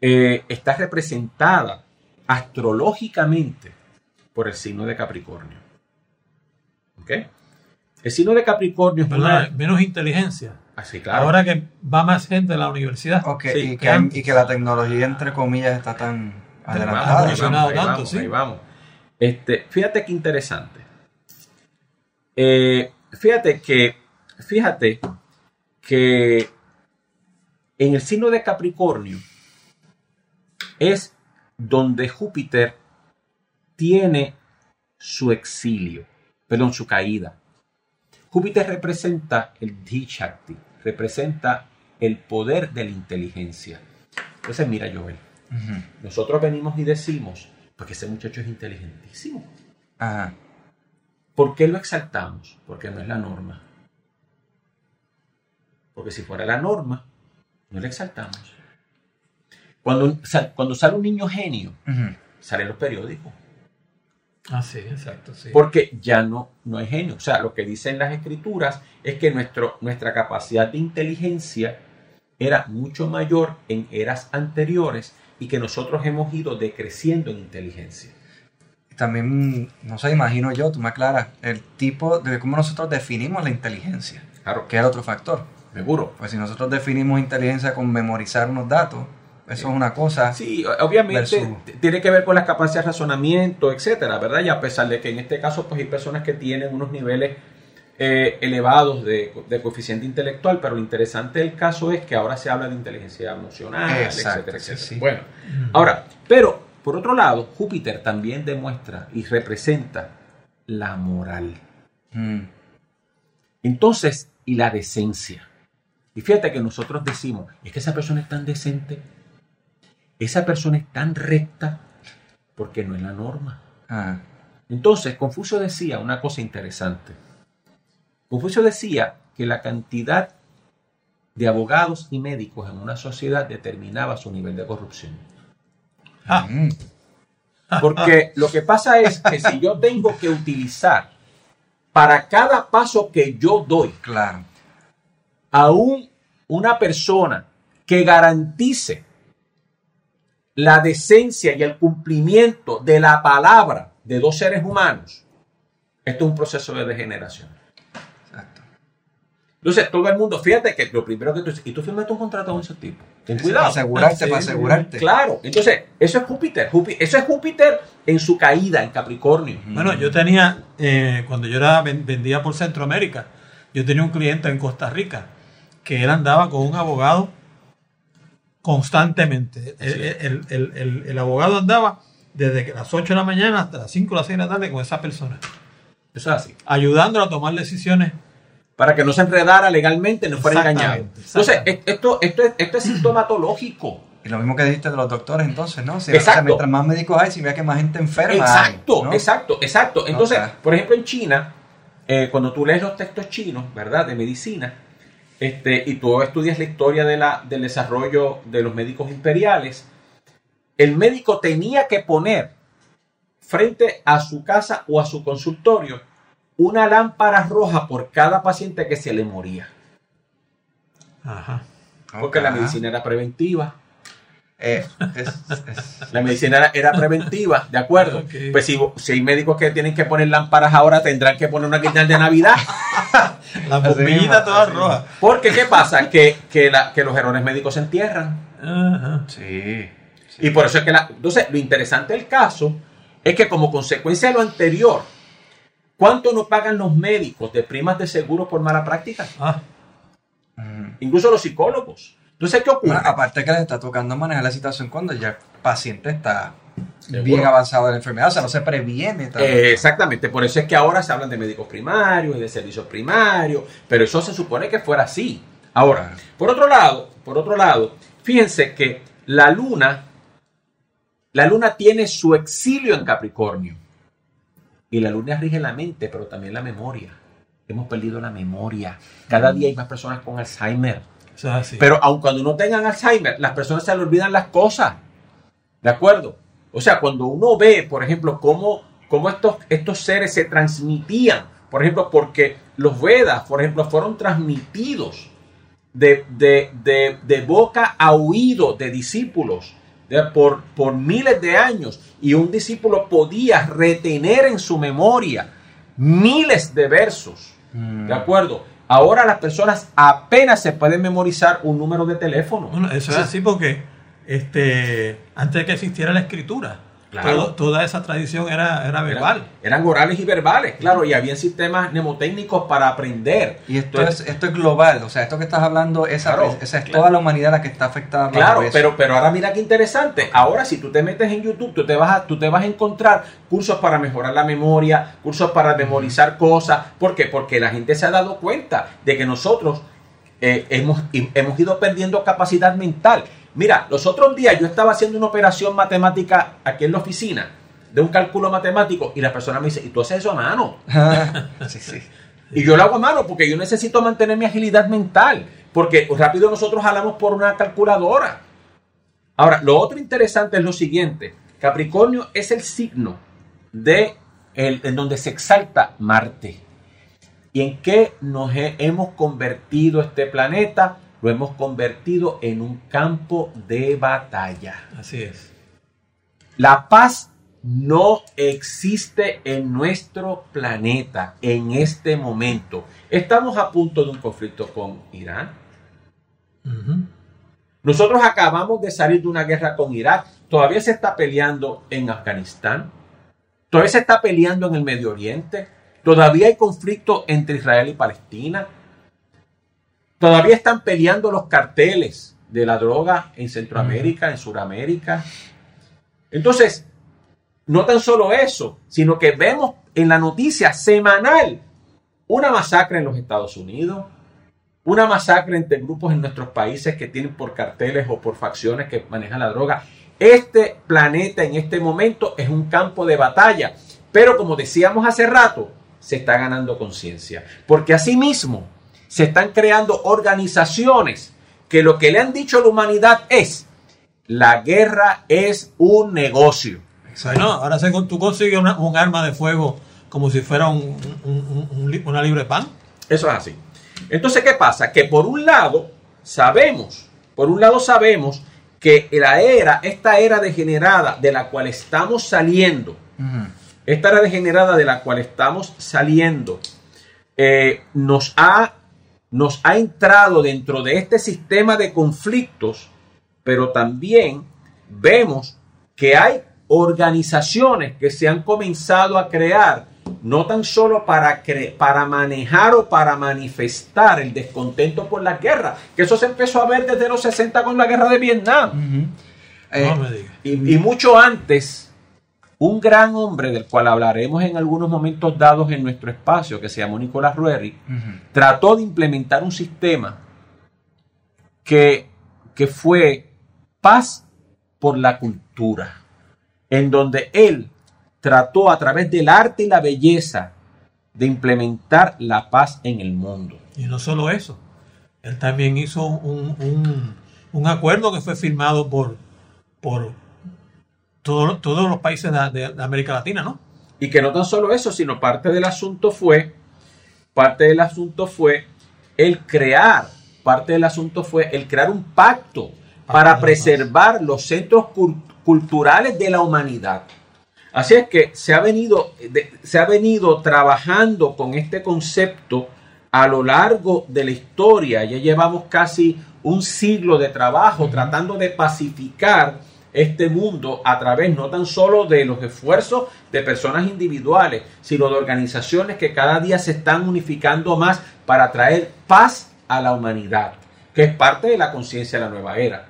eh, está representada astrológicamente por el signo de Capricornio. ¿Ok? El signo de Capricornio es menos inteligencia. Así, claro. Ahora que va más gente a la universidad. y, que, la tecnología, entre comillas, está tan adelantada. Ahí vamos, ahí vamos. Este, fíjate qué interesante. Eh, fíjate que, fíjate que en el signo de Capricornio es donde Júpiter tiene su exilio, perdón, su caída. Júpiter representa el Dhishakti, representa el poder de la inteligencia. Entonces, mira, Joel, nosotros venimos y decimos, porque ese muchacho es inteligentísimo. ¿Por qué lo exaltamos? Porque no es la norma. Porque si fuera la norma, no le exaltamos. Cuando, cuando sale un niño genio, sale en los periódicos. Ah, sí, exacto, sí. Porque ya no, no hay genio. O sea, lo que dicen las escrituras es que nuestro, nuestra capacidad de inteligencia era mucho mayor en eras anteriores y que nosotros hemos ido decreciendo en inteligencia. También, no sé, imagino yo, tú me aclaras, el tipo de cómo nosotros definimos la inteligencia. Claro. Que es otro factor. Seguro. Pues si nosotros definimos inteligencia con memorizar unos datos, Eso es una cosa. Sí, obviamente Versus- tiene que ver con las capacidades de razonamiento, etcétera, ¿verdad? Y a pesar de que en este caso pues hay personas que tienen unos niveles eh, elevados de, de coeficiente intelectual, pero lo interesante del caso es que ahora se habla de inteligencia emocional, Exacto, etcétera, sí, etcétera. sí. Bueno, ahora, pero por otro lado, Júpiter también demuestra y representa la moral. Mm, Entonces, y la decencia. Y fíjate que nosotros decimos, es que esa persona es tan decente, esa persona es tan recta, porque no es la norma. ah, Entonces, Confucio decía una cosa interesante. Confucio decía que la cantidad de abogados y médicos en una sociedad determinaba su nivel de corrupción. Ah, mm, Porque lo que pasa es que si yo tengo que utilizar para cada paso que yo doy claro. a un- una persona que garantice la decencia y el cumplimiento de la palabra de dos seres humanos, esto es un proceso de degeneración. Entonces, todo el mundo, fíjate que lo primero que tú y tú firmaste un contrato con ese tipo. Ten cuidado. Para asegurarte, Sí, para asegurarte. Claro, entonces, eso es Júpiter. Júpi- Eso es Júpiter en su caída, en Capricornio. Bueno, yo tenía, eh, cuando yo era, ven- vendía por Centroamérica, yo tenía un cliente en Costa Rica que él andaba con un abogado constantemente. El, el- el- el- el abogado andaba desde las 8 de la mañana hasta las 5 o las 6 de la tarde con esa persona, Eso es así. ayudándolo a tomar decisiones. Para que no se enredara legalmente, no fuera engañado. Entonces, esto, esto, es, esto es sintomatológico. Y lo mismo que dijiste de los doctores, entonces, ¿no? Si, Exacto. o sea, mientras más médicos hay, si ve que más gente enferma. hay, Exacto, ¿no? exacto, exacto. Entonces, por ejemplo, en China, eh, cuando tú lees los textos chinos, ¿verdad? De medicina, este, y tú estudias la historia de la, del desarrollo de los médicos imperiales, el médico tenía que poner frente a su casa o a su consultorio una lámpara roja por cada paciente que se le moría. Ajá. Porque la medicina era preventiva. Eh, es- es- La medicina era, era preventiva, ¿de acuerdo? Pues si, si hay médicos que tienen que poner lámparas ahora, tendrán que poner una guirnalda de Navidad. Mismo, todas así rojas. Porque, ¿qué pasa? Que, que, la- que los errores médicos se entierran. Ajá. sí. Y por eso es que la... Entonces, lo interesante del caso es que como consecuencia de lo anterior, ¿cuánto nos pagan los médicos de primas de seguro por mala práctica? Ah, Mm. Incluso los psicólogos. Entonces, ¿qué ocurre? Bueno, aparte que les está tocando manejar la situación cuando ya el paciente está Seguro. bien avanzado de la enfermedad, o sea, no se previene. Eh, exactamente, por eso es que ahora se hablan de médicos primarios y de servicios primarios, pero eso se supone que fuera así. Ahora, por otro lado, por otro lado, fíjense que la luna, la luna tiene su exilio en Capricornio. Y la luna rige la mente, pero también la memoria. Hemos perdido la memoria. Cada día hay más personas con Alzheimer. Pero aun cuando no tengan Alzheimer, las personas se le olvidan las cosas. ¿De acuerdo? O sea, cuando uno ve, por ejemplo, cómo, cómo estos, estos seres se transmitían, por ejemplo, porque los Vedas, por ejemplo, fueron transmitidos de, de- de- de boca a oído de discípulos por, por miles de años y un discípulo podía retener en su memoria miles de versos. Mm. ¿De acuerdo? Ahora las personas apenas se pueden memorizar un número de teléfono. Bueno, eso es así porque este, antes de que existiera la escritura, Claro. todo- toda esa tradición era, era verbal. Eran, eran orales y verbales, claro, y había sistemas mnemotécnicos para aprender. Y esto, Entonces, es, esto es global, o sea, esto que estás hablando, esa, Claro, esa es claro. toda la humanidad la que está afectada. Claro, eso. pero, pero ahora mira qué interesante. Ahora, si tú te metes en YouTube, tú te, vas a, tú te vas a encontrar cursos para mejorar la memoria, cursos para memorizar cosas. ¿Por qué? Porque la gente se ha dado cuenta de que nosotros eh, hemos, y- hemos ido perdiendo capacidad mental. Mira, los otros días yo estaba haciendo una operación matemática aquí en la oficina, de un cálculo matemático, y la persona me dice, ¿y tú haces eso a mano? sí, sí. Y yo lo hago a mano porque yo necesito mantener mi agilidad mental. Porque rápido nosotros jalamos por una calculadora. Ahora, lo otro interesante es lo siguiente. Capricornio es el signo de el- en donde se exalta Marte. ¿Y en qué nos he- hemos convertido este planeta? Lo hemos convertido en un campo de batalla. Así es. La paz no existe en nuestro planeta en este momento. Estamos a punto de un conflicto con Irán. Nosotros acabamos de salir de una guerra con Irak. Todavía se está peleando en Afganistán. Todavía se está peleando en el Medio Oriente. Todavía hay conflicto entre Israel y Palestina. Todavía están peleando los carteles de la droga en Centroamérica, en Sudamérica. Entonces, no tan solo eso, sino que vemos en la noticia semanal una masacre en los Estados Unidos, una masacre entre grupos en nuestros países que tienen por carteles o por facciones que manejan la droga. Este planeta en este momento es un campo de batalla, pero como decíamos hace rato, se está ganando conciencia, porque asimismo se están creando organizaciones que lo que le han dicho a la humanidad es, la guerra es un negocio. Bueno, ahora se, tú consigues un arma de fuego como si fuera un, una libre pan. Eso es así. Entonces, ¿qué pasa? Que por un lado sabemos, por un lado sabemos que la era, esta era degenerada de la cual estamos saliendo, esta era degenerada de la cual estamos saliendo, eh, nos, ha, nos ha entrado dentro de este sistema de conflictos, pero también vemos que hay organizaciones que se han comenzado a crear no tan solo para, para manejar o para manifestar el descontento por la guerra, que eso se empezó a ver desde los 60 con la guerra de Vietnam. Eh, y, mucho antes, un gran hombre del cual hablaremos en algunos momentos dados en nuestro espacio, que se llamó Nicolás Rueri, trató de implementar un sistema que, que fue paz por la cultura, en donde él trató a través del arte y la belleza de implementar la paz en el mundo. Y no solo eso, él también hizo un, acuerdo que fue firmado por, por todos los países de, América Latina, ¿no? Y que no tan solo eso, sino parte del asunto fue, parte del asunto fue el crear, parte del asunto fue el crear un pacto para preservar los centros culturales de la humanidad. Así es que se ha venido, se ha venido trabajando con este concepto a lo largo de la historia. Ya llevamos casi un siglo de trabajo tratando de pacificar este mundo a través no tan solo de los esfuerzos de personas individuales, sino de organizaciones que cada día se están unificando más para traer paz a la humanidad, que es parte de la conciencia de la nueva era.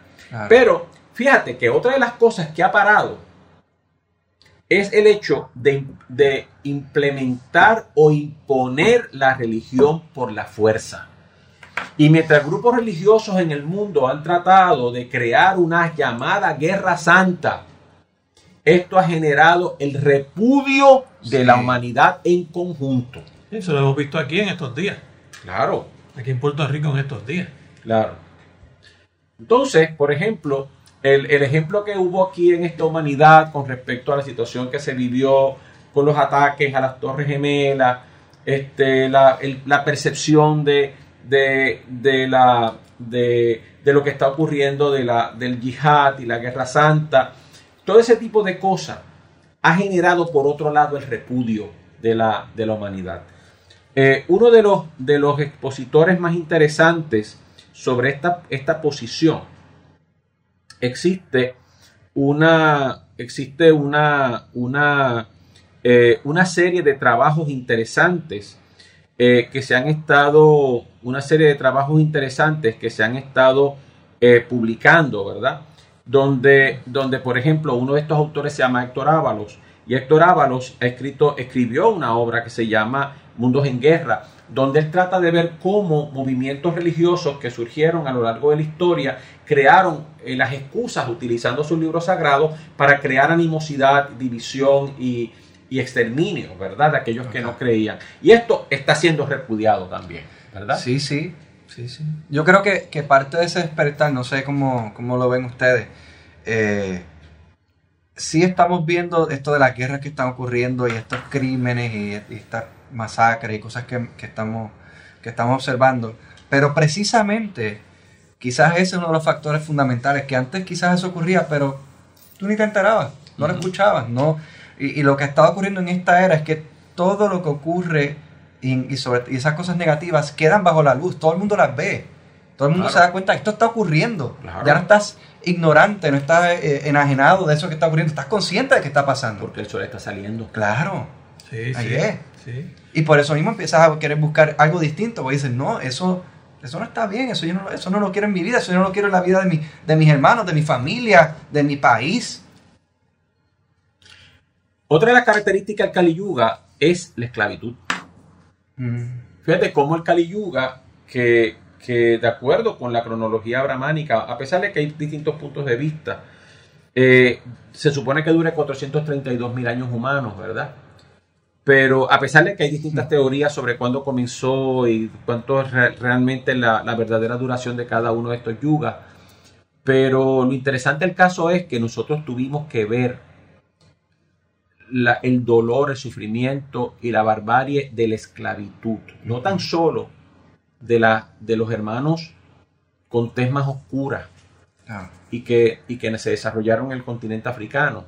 Pero fíjate que otra de las cosas que ha parado es el hecho de, implementar o imponer la religión por la fuerza. Y mientras grupos religiosos en el mundo han tratado de crear una llamada guerra santa, esto ha generado el repudio de la humanidad en conjunto. Eso lo hemos visto aquí en estos días. Claro. Aquí en Puerto Rico en estos días. Claro. Entonces, por ejemplo, el, ejemplo que hubo aquí en esta humanidad con respecto a la situación que se vivió con los ataques a las Torres Gemelas, este, la, percepción de, de, la, de, lo que está ocurriendo de la, del yihad y la guerra santa, todo ese tipo de cosas ha generado por otro lado el repudio de la, de la humanidad. Eh, uno de los, de los expositores más interesantes sobre esta, esta posición existe una, existe una, una, eh, una serie de trabajos interesantes eh, que se han estado, una serie de trabajos interesantes que se han estado eh, publicando, ¿verdad? Donde, donde, por ejemplo, uno de estos autores se llama Héctor Ábalos, y Héctor Ábalos ha escrito, escribió una obra que se llama Mundos en Guerra, donde él trata de ver cómo movimientos religiosos que surgieron a lo largo de la historia crearon eh, las excusas utilizando sus libros sagrados para crear animosidad, división y, exterminio, ¿verdad? De aquellos que no creían. Y esto está siendo repudiado también, ¿verdad? Sí, sí, sí, sí. Yo creo que, parte de ese despertar, no sé cómo, cómo lo ven ustedes, eh, sí estamos viendo esto de las guerras que están ocurriendo y estos crímenes y, y estas masacres y cosas que, estamos, que estamos observando. Pero precisamente, quizás ese es uno de los factores fundamentales, que antes quizás eso ocurría, pero tú ni te enterabas, no lo escuchabas, ¿no? Y, lo que está ocurriendo en esta era es que todo lo que ocurre y, sobre, y esas cosas negativas quedan bajo la luz, todo el mundo las ve. Todo el mundo Claro. se da cuenta esto está ocurriendo. Claro. Ya no estás ignorante, no estás eh, enajenado de eso que está ocurriendo, estás consciente de que está pasando. Porque el sol está saliendo. Claro. Sí, Ahí sí. es. sí. Y por eso mismo empiezas a querer buscar algo distinto, porque dices, no, eso, eso no está bien, eso, yo no, eso no lo quiero en mi vida, eso yo no lo quiero en la vida de, mi, de mis hermanos, de mi familia, de mi país. Otra de las características del Kali Yuga es la esclavitud. Mm. Fíjate cómo el Kali Yuga, que, que de acuerdo con la cronología brahmánica, a pesar de que hay distintos puntos de vista, eh, se supone que dure 432 mil años humanos, ¿verdad? Pero a pesar de que hay distintas teorías sobre cuándo comenzó y cuánto es re- realmente la, la verdadera duración de cada uno de estos yugas, pero lo interesante del caso es que nosotros tuvimos que ver la- el dolor, el sufrimiento y la barbarie de la esclavitud. No tan solo de, la, de los hermanos con tez más oscura Ah, y que, y que se desarrollaron en el continente africano.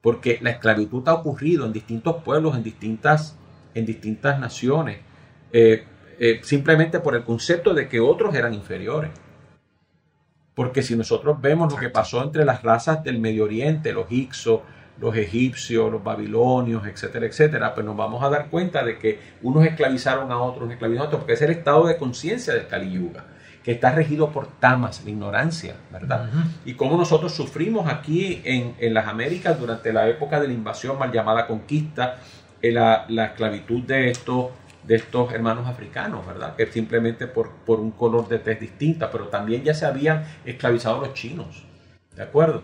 Porque la esclavitud ha ocurrido en distintos pueblos, en distintas, en distintas naciones, eh, eh, simplemente por el concepto de que otros eran inferiores. Porque si nosotros vemos lo que pasó entre las razas del Medio Oriente, los Hicsos, los egipcios, los babilonios, etcétera, etcétera, pues nos vamos a dar cuenta de que unos esclavizaron a otros, esclavizaron a otros, porque es el estado de conciencia del Kali Yuga, que está regido por tamas, la ignorancia, ¿verdad? Y cómo nosotros sufrimos aquí en, en las Américas durante la época de la invasión mal llamada conquista, eh, la, la esclavitud de estos, de estos hermanos africanos, ¿verdad? Que simplemente por, por un color de tez distinta, pero también ya se habían esclavizado los chinos, ¿de acuerdo?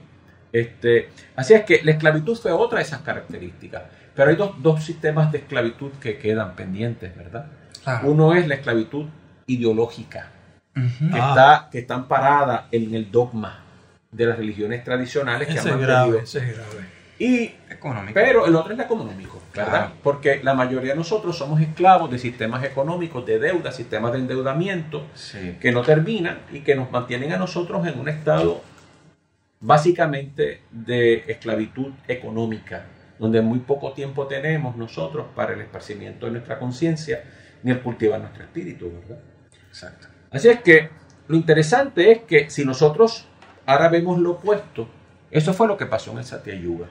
Este, así es que la esclavitud fue otra de esas características, pero hay dos, dos sistemas de esclavitud que quedan pendientes, ¿verdad? Uno es la esclavitud ideológica, que, Ah. está, que está amparada en el dogma de las religiones tradicionales que Ese han es mantenido. grave, ese es grave. Y, Económico. pero el otro es el económico, ¿verdad? Claro. Porque la mayoría de nosotros somos esclavos de sistemas económicos, de deuda, sistemas de endeudamiento Sí. que no terminan y que nos mantienen a nosotros en un estado básicamente de esclavitud económica, donde muy poco tiempo tenemos nosotros para el esparcimiento de nuestra conciencia ni el cultivar nuestro espíritu, ¿verdad? Exacto. Así es que lo interesante es que si nosotros ahora vemos lo opuesto, eso fue lo que pasó en el Satya Yuga.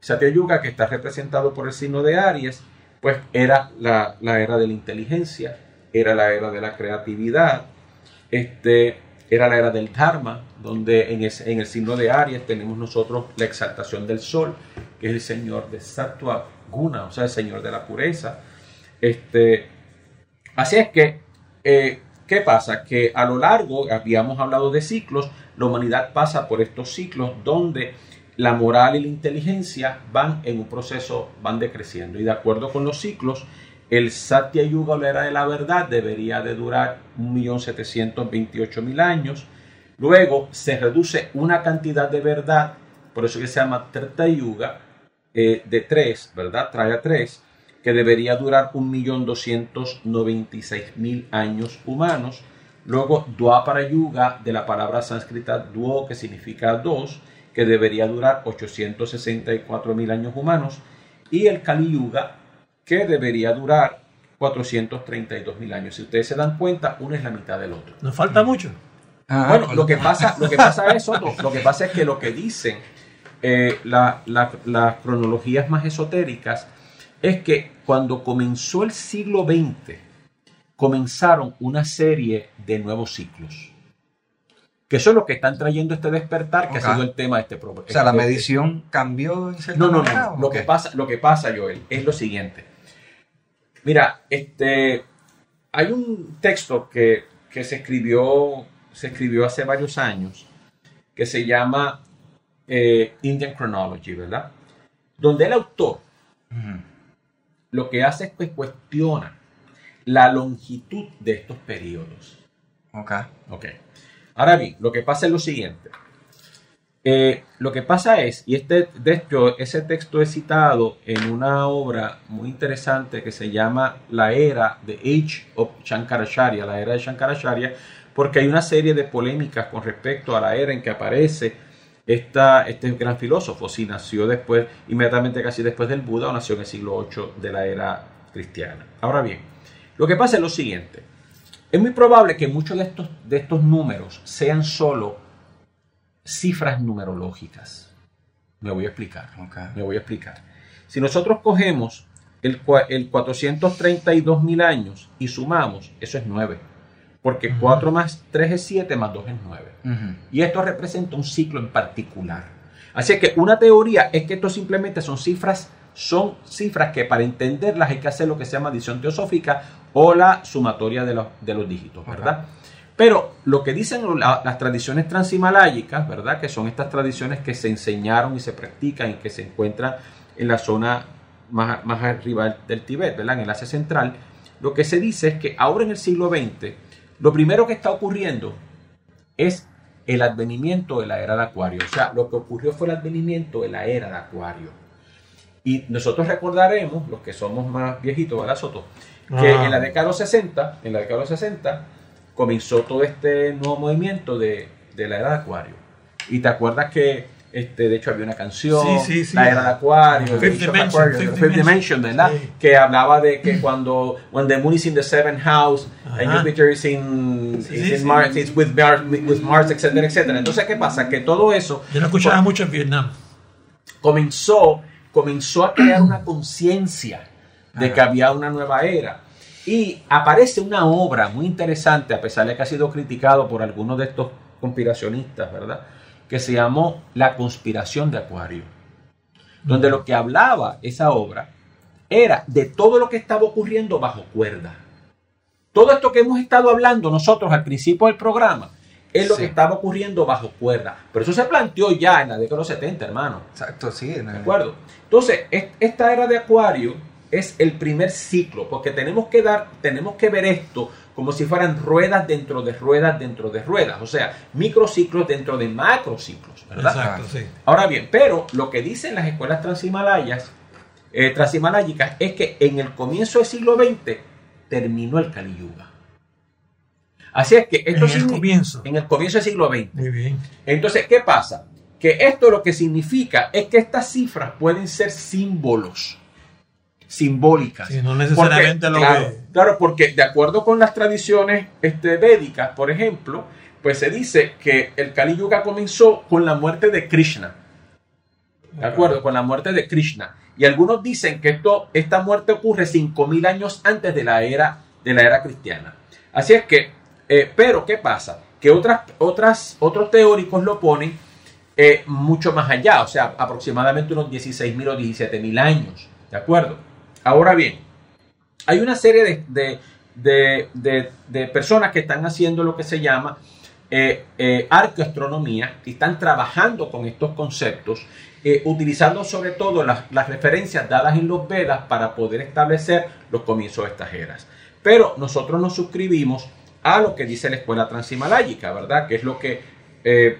Satya Yuga, que está representado por el signo de Aries, pues era la, la era de la inteligencia, era la era de la creatividad, este, era la era del Dharma, donde en, el signo de Aries tenemos nosotros la exaltación del sol, que es el señor de Sattva Guna, o sea, el señor de la pureza. Este, así es que eh, ¿Qué pasa? Que a lo largo, habíamos hablado de ciclos, la humanidad pasa por estos ciclos donde la moral y la inteligencia van en un proceso, van decreciendo. Y de acuerdo con los ciclos, el Satya Yuga o la era de la verdad debería de durar 1.728.000 años. Luego se reduce una cantidad de verdad, por eso que se llama Treta Yuga, eh, de 3, ¿verdad? Trae a 3 que debería durar 1.296.000 años humanos. Luego Dwapara Yuga, de la palabra sánscrita Duo, que significa dos, que debería durar 864.000 años humanos. Y el Kali Yuga, que debería durar 432.000 años. Si ustedes se dan cuenta, uno es la mitad del otro. Nos falta mucho. Ah, Bueno, lo que pasa, lo que pasa es otro. Lo que pasa es que lo que dicen eh, la- la- las cronologías más esotéricas es que cuando comenzó el siglo XX, comenzaron una serie de nuevos ciclos. Que eso es lo que están trayendo este despertar, que ha sido el tema de este programa. o sea, la medición cambió en No, no, no. ¿o Lo que pasa, lo que pasa, Joel, es lo siguiente. Mira, este, hay un texto que, que se escribió, se escribió hace varios años, que se llama eh, Indian Chronology, ¿verdad? Donde el autor lo que hace es que cuestiona la longitud de estos periodos. Ok. Ok. Ahora bien, lo que pasa es lo siguiente. Lo que pasa es, y este, de hecho, ese texto es citado en una obra muy interesante que se llama La Era de Age of Shankaracharya, la era de Shankaracharya, porque hay una serie de polémicas con respecto a la era en que aparece esta, este gran filósofo, si nació después, inmediatamente casi después del Buda, o nació en el siglo VIII de la era cristiana. Ahora bien, lo que pasa es lo siguiente. Es muy probable que muchos de estos, de estos números sean solo cifras numerológicas. Me voy a explicar. Me voy a explicar. Si nosotros cogemos el, el 432 mil años y sumamos, eso es 9. Porque 4 más 3 es 7, más 2 es 9. Y esto representa un ciclo en particular. Así que una teoría es que esto simplemente son cifras, son cifras que para entenderlas hay que hacer lo que se llama adición teosófica o la sumatoria de los, de los dígitos, ¿verdad? Pero lo que dicen las tradiciones transhimalayicas, ¿verdad? Que son estas tradiciones que se enseñaron y se practican y que se encuentran en la zona más, más arriba del Tíbet, ¿verdad? En el Asia Central. Lo que se dice es que ahora en el siglo XX, lo primero que está ocurriendo es el advenimiento de la era de Acuario. O sea, lo que ocurrió fue el advenimiento de la era de Acuario. Y nosotros recordaremos, los que somos más viejitos, ¿verdad, Soto? Que ah. en la década de los 60, en la década de los 60, comenzó todo este nuevo movimiento de, de la era de Acuario. Y te acuerdas que este, de hecho, había una canción, La Era de Acuario, Fifth Dimension, Fifth Dimension, ¿verdad? Que hablaba de que cuando when the moon is in the seventh house, and Jupiter is in, is in Mars, is with Mars, with Mars, etcétera, etcétera. Entonces, ¿qué pasa? Que todo eso. Yo no escuchaba mucho en Vietnam. Comenzó, comenzó a crear una conciencia de que había una nueva era. Y aparece una obra muy interesante, a pesar de que ha sido criticado por algunos de estos conspiracionistas, ¿verdad? que se llamó La conspiración de Acuario, donde lo que hablaba esa obra era de todo lo que estaba ocurriendo bajo cuerda. Todo esto que hemos estado hablando nosotros al principio del programa es lo que estaba ocurriendo bajo cuerda. Pero eso se planteó ya en la década de los 70, hermano. Exacto, sí. ¿De acuerdo? Entonces, esta era de Acuario es el primer ciclo, porque tenemos que dar, tenemos que ver esto como si fueran ruedas dentro de ruedas dentro de ruedas, o sea, microciclos dentro de macrociclos, ¿verdad? Exacto, sí. Ahora bien, pero lo que dicen las escuelas transhimalayas, eh, transhimalayicas es que en el comienzo del siglo XX terminó el Kali Yuga. Así es que esto en el comienzo. En el comienzo del siglo XX. Muy bien. Entonces, ¿qué pasa? Que esto lo que significa es que estas cifras pueden ser símbolos simbólicas. no necesariamente lo claro, claro, porque de acuerdo con las tradiciones este, védicas, por ejemplo, pues se dice que el Kali Yuga comenzó con la muerte de Krishna. ¿De acuerdo? Con la muerte de Krishna. Y algunos dicen que esto, esta muerte ocurre 5.000 años antes de la era, de la era cristiana. Así es que, eh, pero ¿qué pasa? Que otras, otras, otros teóricos lo ponen eh, mucho más allá, o sea, aproximadamente unos 16.000 o 17.000 años. ¿De acuerdo? Ahora bien, hay una serie de, personas que están haciendo lo que se llama eh, eh, arqueoastronomía y están trabajando con estos conceptos, eh, utilizando sobre todo las, referencias dadas en los Vedas para poder establecer los comienzos de estas eras. Pero nosotros nos suscribimos a lo que dice la escuela transhimaláyica, ¿verdad? Que es lo que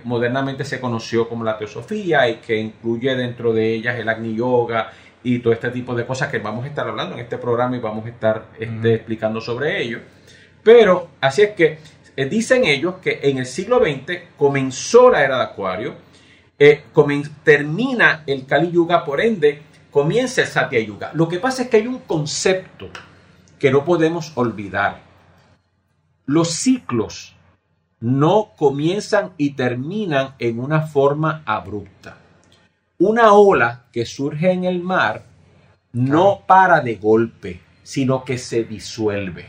modernamente se conoció como la teosofía y que incluye dentro de ellas el Agni Yoga y todo este tipo de cosas que vamos a estar hablando en este programa y vamos a estar este, explicando sobre ello. Pero así es que eh, dicen ellos que en el siglo XX comenzó la era de Acuario, eh, termina el Kali Yuga, por ende comienza el Satya Yuga. Lo que pasa es que hay un concepto que no podemos olvidar. Los ciclos no comienzan y terminan en una forma abrupta una ola que surge en el mar no para de golpe, sino que se disuelve.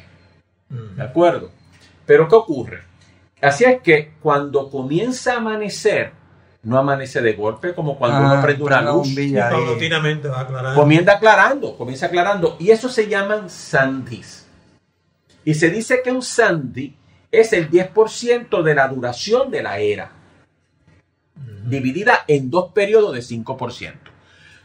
¿De acuerdo? Pero ¿qué ocurre? Así es que cuando comienza a amanecer, no amanece de golpe como cuando uno ah, prende una luz. paulatinamente va aclarando. Comienza aclarando, comienza aclarando. Y eso se llaman sandis. Y se dice que un sandy es el 10% de la duración de la era dividida en dos periodos de 5%.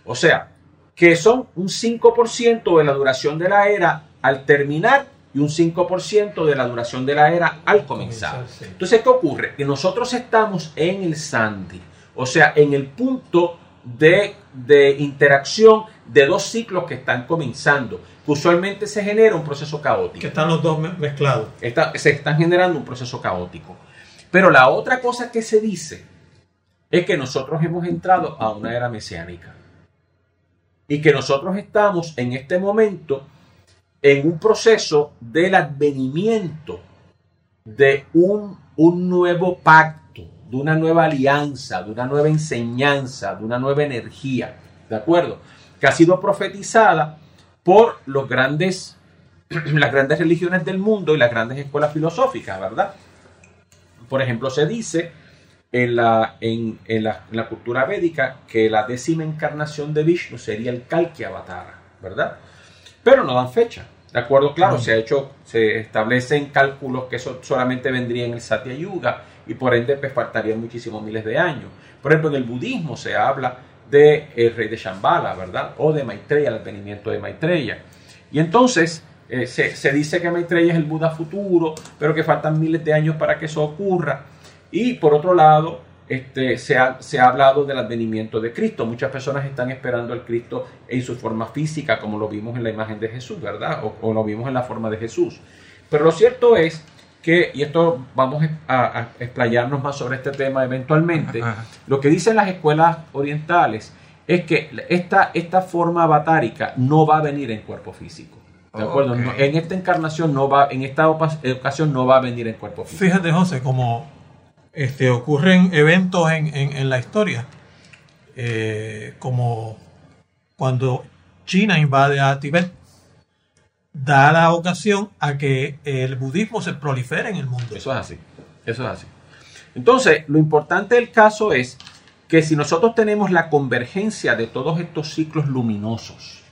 O sea, que son un 5% de la duración de la era al terminar y un 5% de la duración de la era al comenzar. Entonces, ¿qué ocurre? Que nosotros estamos en el Sandy, o sea, en el punto de, interacción de dos ciclos que están comenzando, que usualmente se genera un proceso caótico. Que están los dos mezclados. se están generando un proceso caótico. Pero la otra cosa que se dice es que nosotros hemos entrado a una era mesiánica. Y que nosotros estamos en este momento en un proceso del advenimiento de un, un nuevo pacto, de una nueva alianza, de una nueva enseñanza, de una nueva energía, ¿de acuerdo? Que ha sido profetizada por los grandes, las grandes religiones del mundo y las grandes escuelas filosóficas, ¿verdad? Por ejemplo, se dice en la, en, la, cultura védica que la décima encarnación de Vishnu sería el Kalki Avatara, ¿verdad? Pero no dan fecha. De acuerdo, claro, se ha hecho, se establecen cálculos que eso solamente vendría en el Satya Yuga y por ende pues, faltarían muchísimos miles de años. Por ejemplo, en el budismo se habla de el rey de Shambhala, ¿verdad? O de Maitreya, el advenimiento de Maitreya. Y entonces eh, se, se, dice que Maitreya es el Buda futuro, pero que faltan miles de años para que eso ocurra. Y por otro lado, este, se, ha, se, ha, hablado del advenimiento de Cristo. Muchas personas están esperando al Cristo en su forma física, como lo vimos en la imagen de Jesús, ¿verdad? O, lo vimos en la forma de Jesús. Pero lo cierto es que, y esto vamos a, a explayarnos más sobre este tema eventualmente, lo que dicen las escuelas orientales es que esta, esta forma avatárica no va a venir en cuerpo físico. ¿De acuerdo? en esta encarnación no va, en esta ocasión no va a venir en cuerpo físico. Fíjate, José, como este, ocurren eventos en, la historia, eh, como cuando China invade a Tibet, da la ocasión a que el budismo se prolifere en el mundo. Eso es así, eso es así. Entonces, lo importante del caso es que si nosotros tenemos la convergencia de todos estos ciclos luminosos,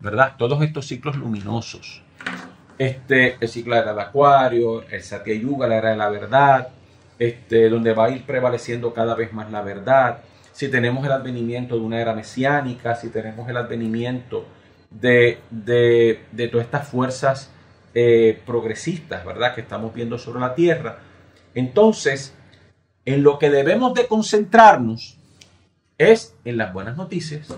¿verdad? Todos estos ciclos luminosos, este, el ciclo de la Acuario, el Satya Yuga, la era de la verdad, este, donde va a ir prevaleciendo cada vez más la verdad. Si tenemos el advenimiento de una era mesiánica, si tenemos el advenimiento de, de, todas estas fuerzas eh, progresistas, ¿verdad? Que estamos viendo sobre la Tierra. Entonces, en lo que debemos de concentrarnos es en las buenas noticias.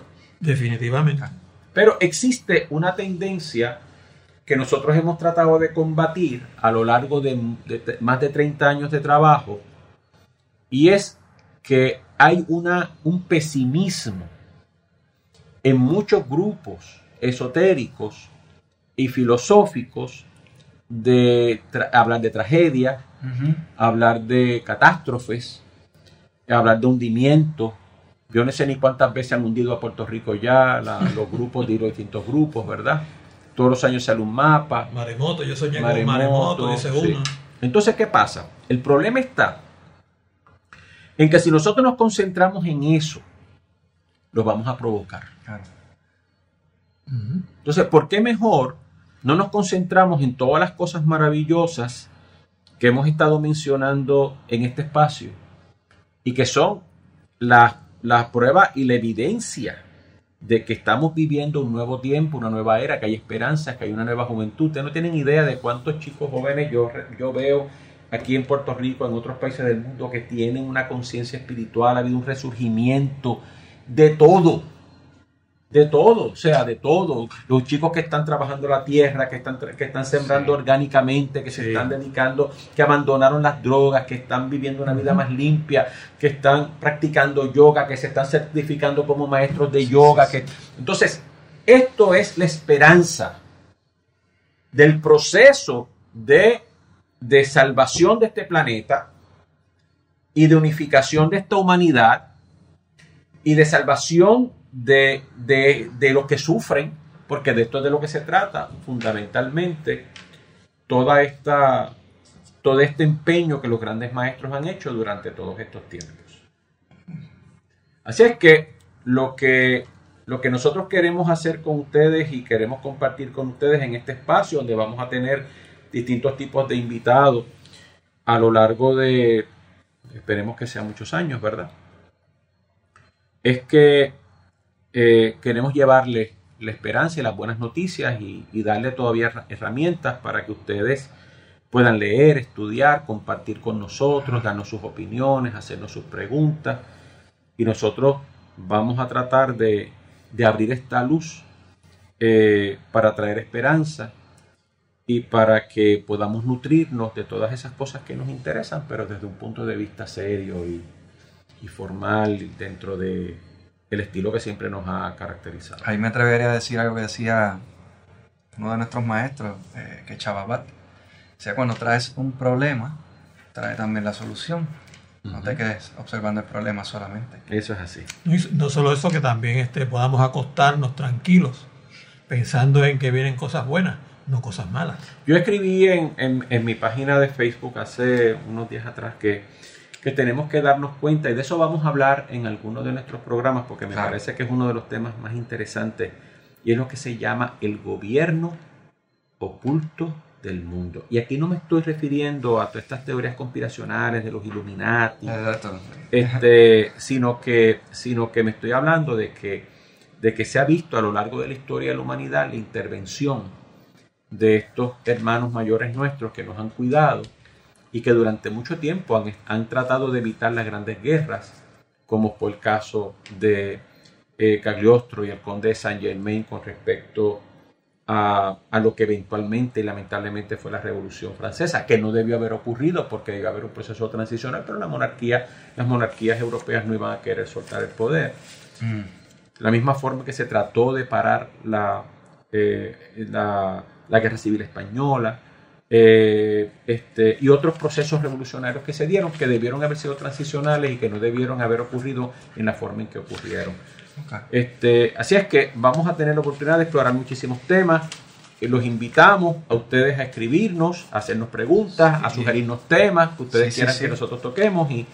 Definitivamente. Pero existe una tendencia que nosotros hemos tratado de combatir a lo largo de, más de 30 años de trabajo, y es que hay una, un pesimismo en muchos grupos esotéricos y filosóficos de hablar de tragedia, hablar de catástrofes, hablar de hundimiento. Yo no sé ni cuántas veces han hundido a Puerto Rico ya, los grupos de los distintos grupos, ¿verdad? Todos los años sale un mapa. Maremoto, yo soñé maremoto, con maremoto, dice uno. Entonces, ¿qué pasa? El problema está en que si nosotros nos concentramos en eso, lo vamos a provocar. Entonces, ¿por qué mejor no nos concentramos en todas las cosas maravillosas que hemos estado mencionando en este espacio y que son las la pruebas y la evidencia de que estamos viviendo un nuevo tiempo, una nueva era, que hay esperanza, que hay una nueva juventud. Ustedes no tienen idea de cuántos chicos jóvenes yo, yo veo aquí en Puerto Rico, en otros países del mundo, que tienen una conciencia espiritual, ha habido un resurgimiento de todo de todo, o sea, de todo. Los chicos que están trabajando la tierra, que están, que están sembrando orgánicamente, que se están dedicando, que abandonaron las drogas, que están viviendo una vida más limpia, que están practicando yoga, que se están certificando como maestros de yoga. Que... Entonces, esto es la esperanza del proceso de, de salvación de este planeta y de unificación de esta humanidad y de salvación de, de, los que sufren, porque de esto es de lo que se trata fundamentalmente, toda esta, todo este empeño que los grandes maestros han hecho durante todos estos tiempos. Así es que lo que, lo que nosotros queremos hacer con ustedes y queremos compartir con ustedes en este espacio donde vamos a tener distintos tipos de invitados a lo largo de, esperemos que sean muchos años, ¿verdad? Es que eh, queremos llevarle la esperanza y las buenas noticias y, darle todavía herramientas para que ustedes puedan leer, estudiar, compartir con nosotros, darnos sus opiniones, hacernos sus preguntas. Y nosotros vamos a tratar de, abrir esta luz eh, para traer esperanza y para que podamos nutrirnos de todas esas cosas que nos interesan, pero desde un punto de vista serio y, y formal dentro de, el estilo que siempre nos ha caracterizado. Ahí me atrevería a decir algo que decía uno de nuestros maestros, eh, que Chavabat, sea, cuando traes un problema, trae también la solución. No te quedes observando el problema solamente. Eso es así. No solo eso, que también este, podamos acostarnos tranquilos, pensando en que vienen cosas buenas, no cosas malas. Yo escribí en, en, mi página de Facebook hace unos días atrás que, que, tenemos que darnos cuenta, y de eso vamos a hablar en algunos de nuestros programas, porque me parece que es uno de los temas más interesantes, y es lo que se llama el gobierno oculto del mundo. Y aquí no me estoy refiriendo a todas estas teorías conspiracionales de los Illuminati, este, sino, que, sino que me estoy hablando de que, de que se ha visto a lo largo de la historia de la humanidad la intervención de estos hermanos mayores nuestros que nos han cuidado y que durante mucho tiempo han, han tratado de evitar las grandes guerras, como fue el caso de eh, Cagliostro y el conde de Saint Germain con respecto a, lo que eventualmente y lamentablemente fue la Revolución Francesa, que no debió haber ocurrido porque iba a haber un proceso transicional, pero la monarquía, las monarquías europeas no iban a querer soltar el poder. Mm. La misma forma que se trató de parar la, eh, la, Guerra Civil Española, eh, este, y otros procesos revolucionarios que se dieron, que debieron haber sido transicionales y que no debieron haber ocurrido en la forma en que ocurrieron. Este, así es que vamos a tener la oportunidad de explorar muchísimos temas. y los invitamos a ustedes a escribirnos, a hacernos preguntas, a sugerirnos temas que ustedes quieran que nosotros toquemos y,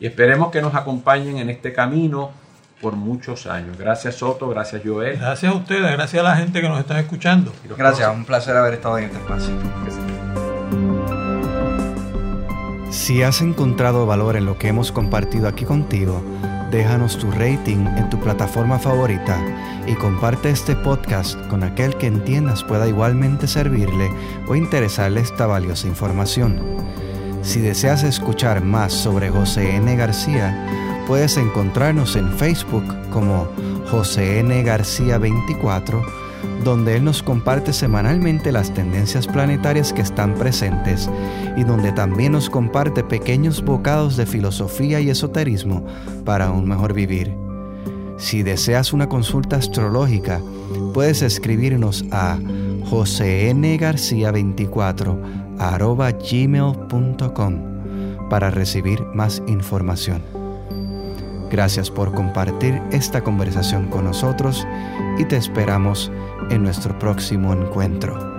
esperemos que nos acompañen en este camino por muchos años. Gracias Soto, gracias Joel. Gracias a ustedes, gracias a la gente que nos está escuchando. Gracias, un placer haber estado en este espacio. Si has encontrado valor en lo que hemos compartido aquí contigo, déjanos tu rating en tu plataforma favorita y comparte este podcast con aquel que entiendas pueda igualmente servirle o interesarle esta valiosa información. Si deseas escuchar más sobre José N. García, puedes encontrarnos en Facebook como José N. García 24 donde Él nos comparte semanalmente las tendencias planetarias que están presentes y donde también nos comparte pequeños bocados de filosofía y esoterismo para un mejor vivir. Si deseas una consulta astrológica, puedes escribirnos a josengarcia24 gmail.com para recibir más información. Gracias por compartir esta conversación con nosotros y te esperamos en nuestro próximo encuentro.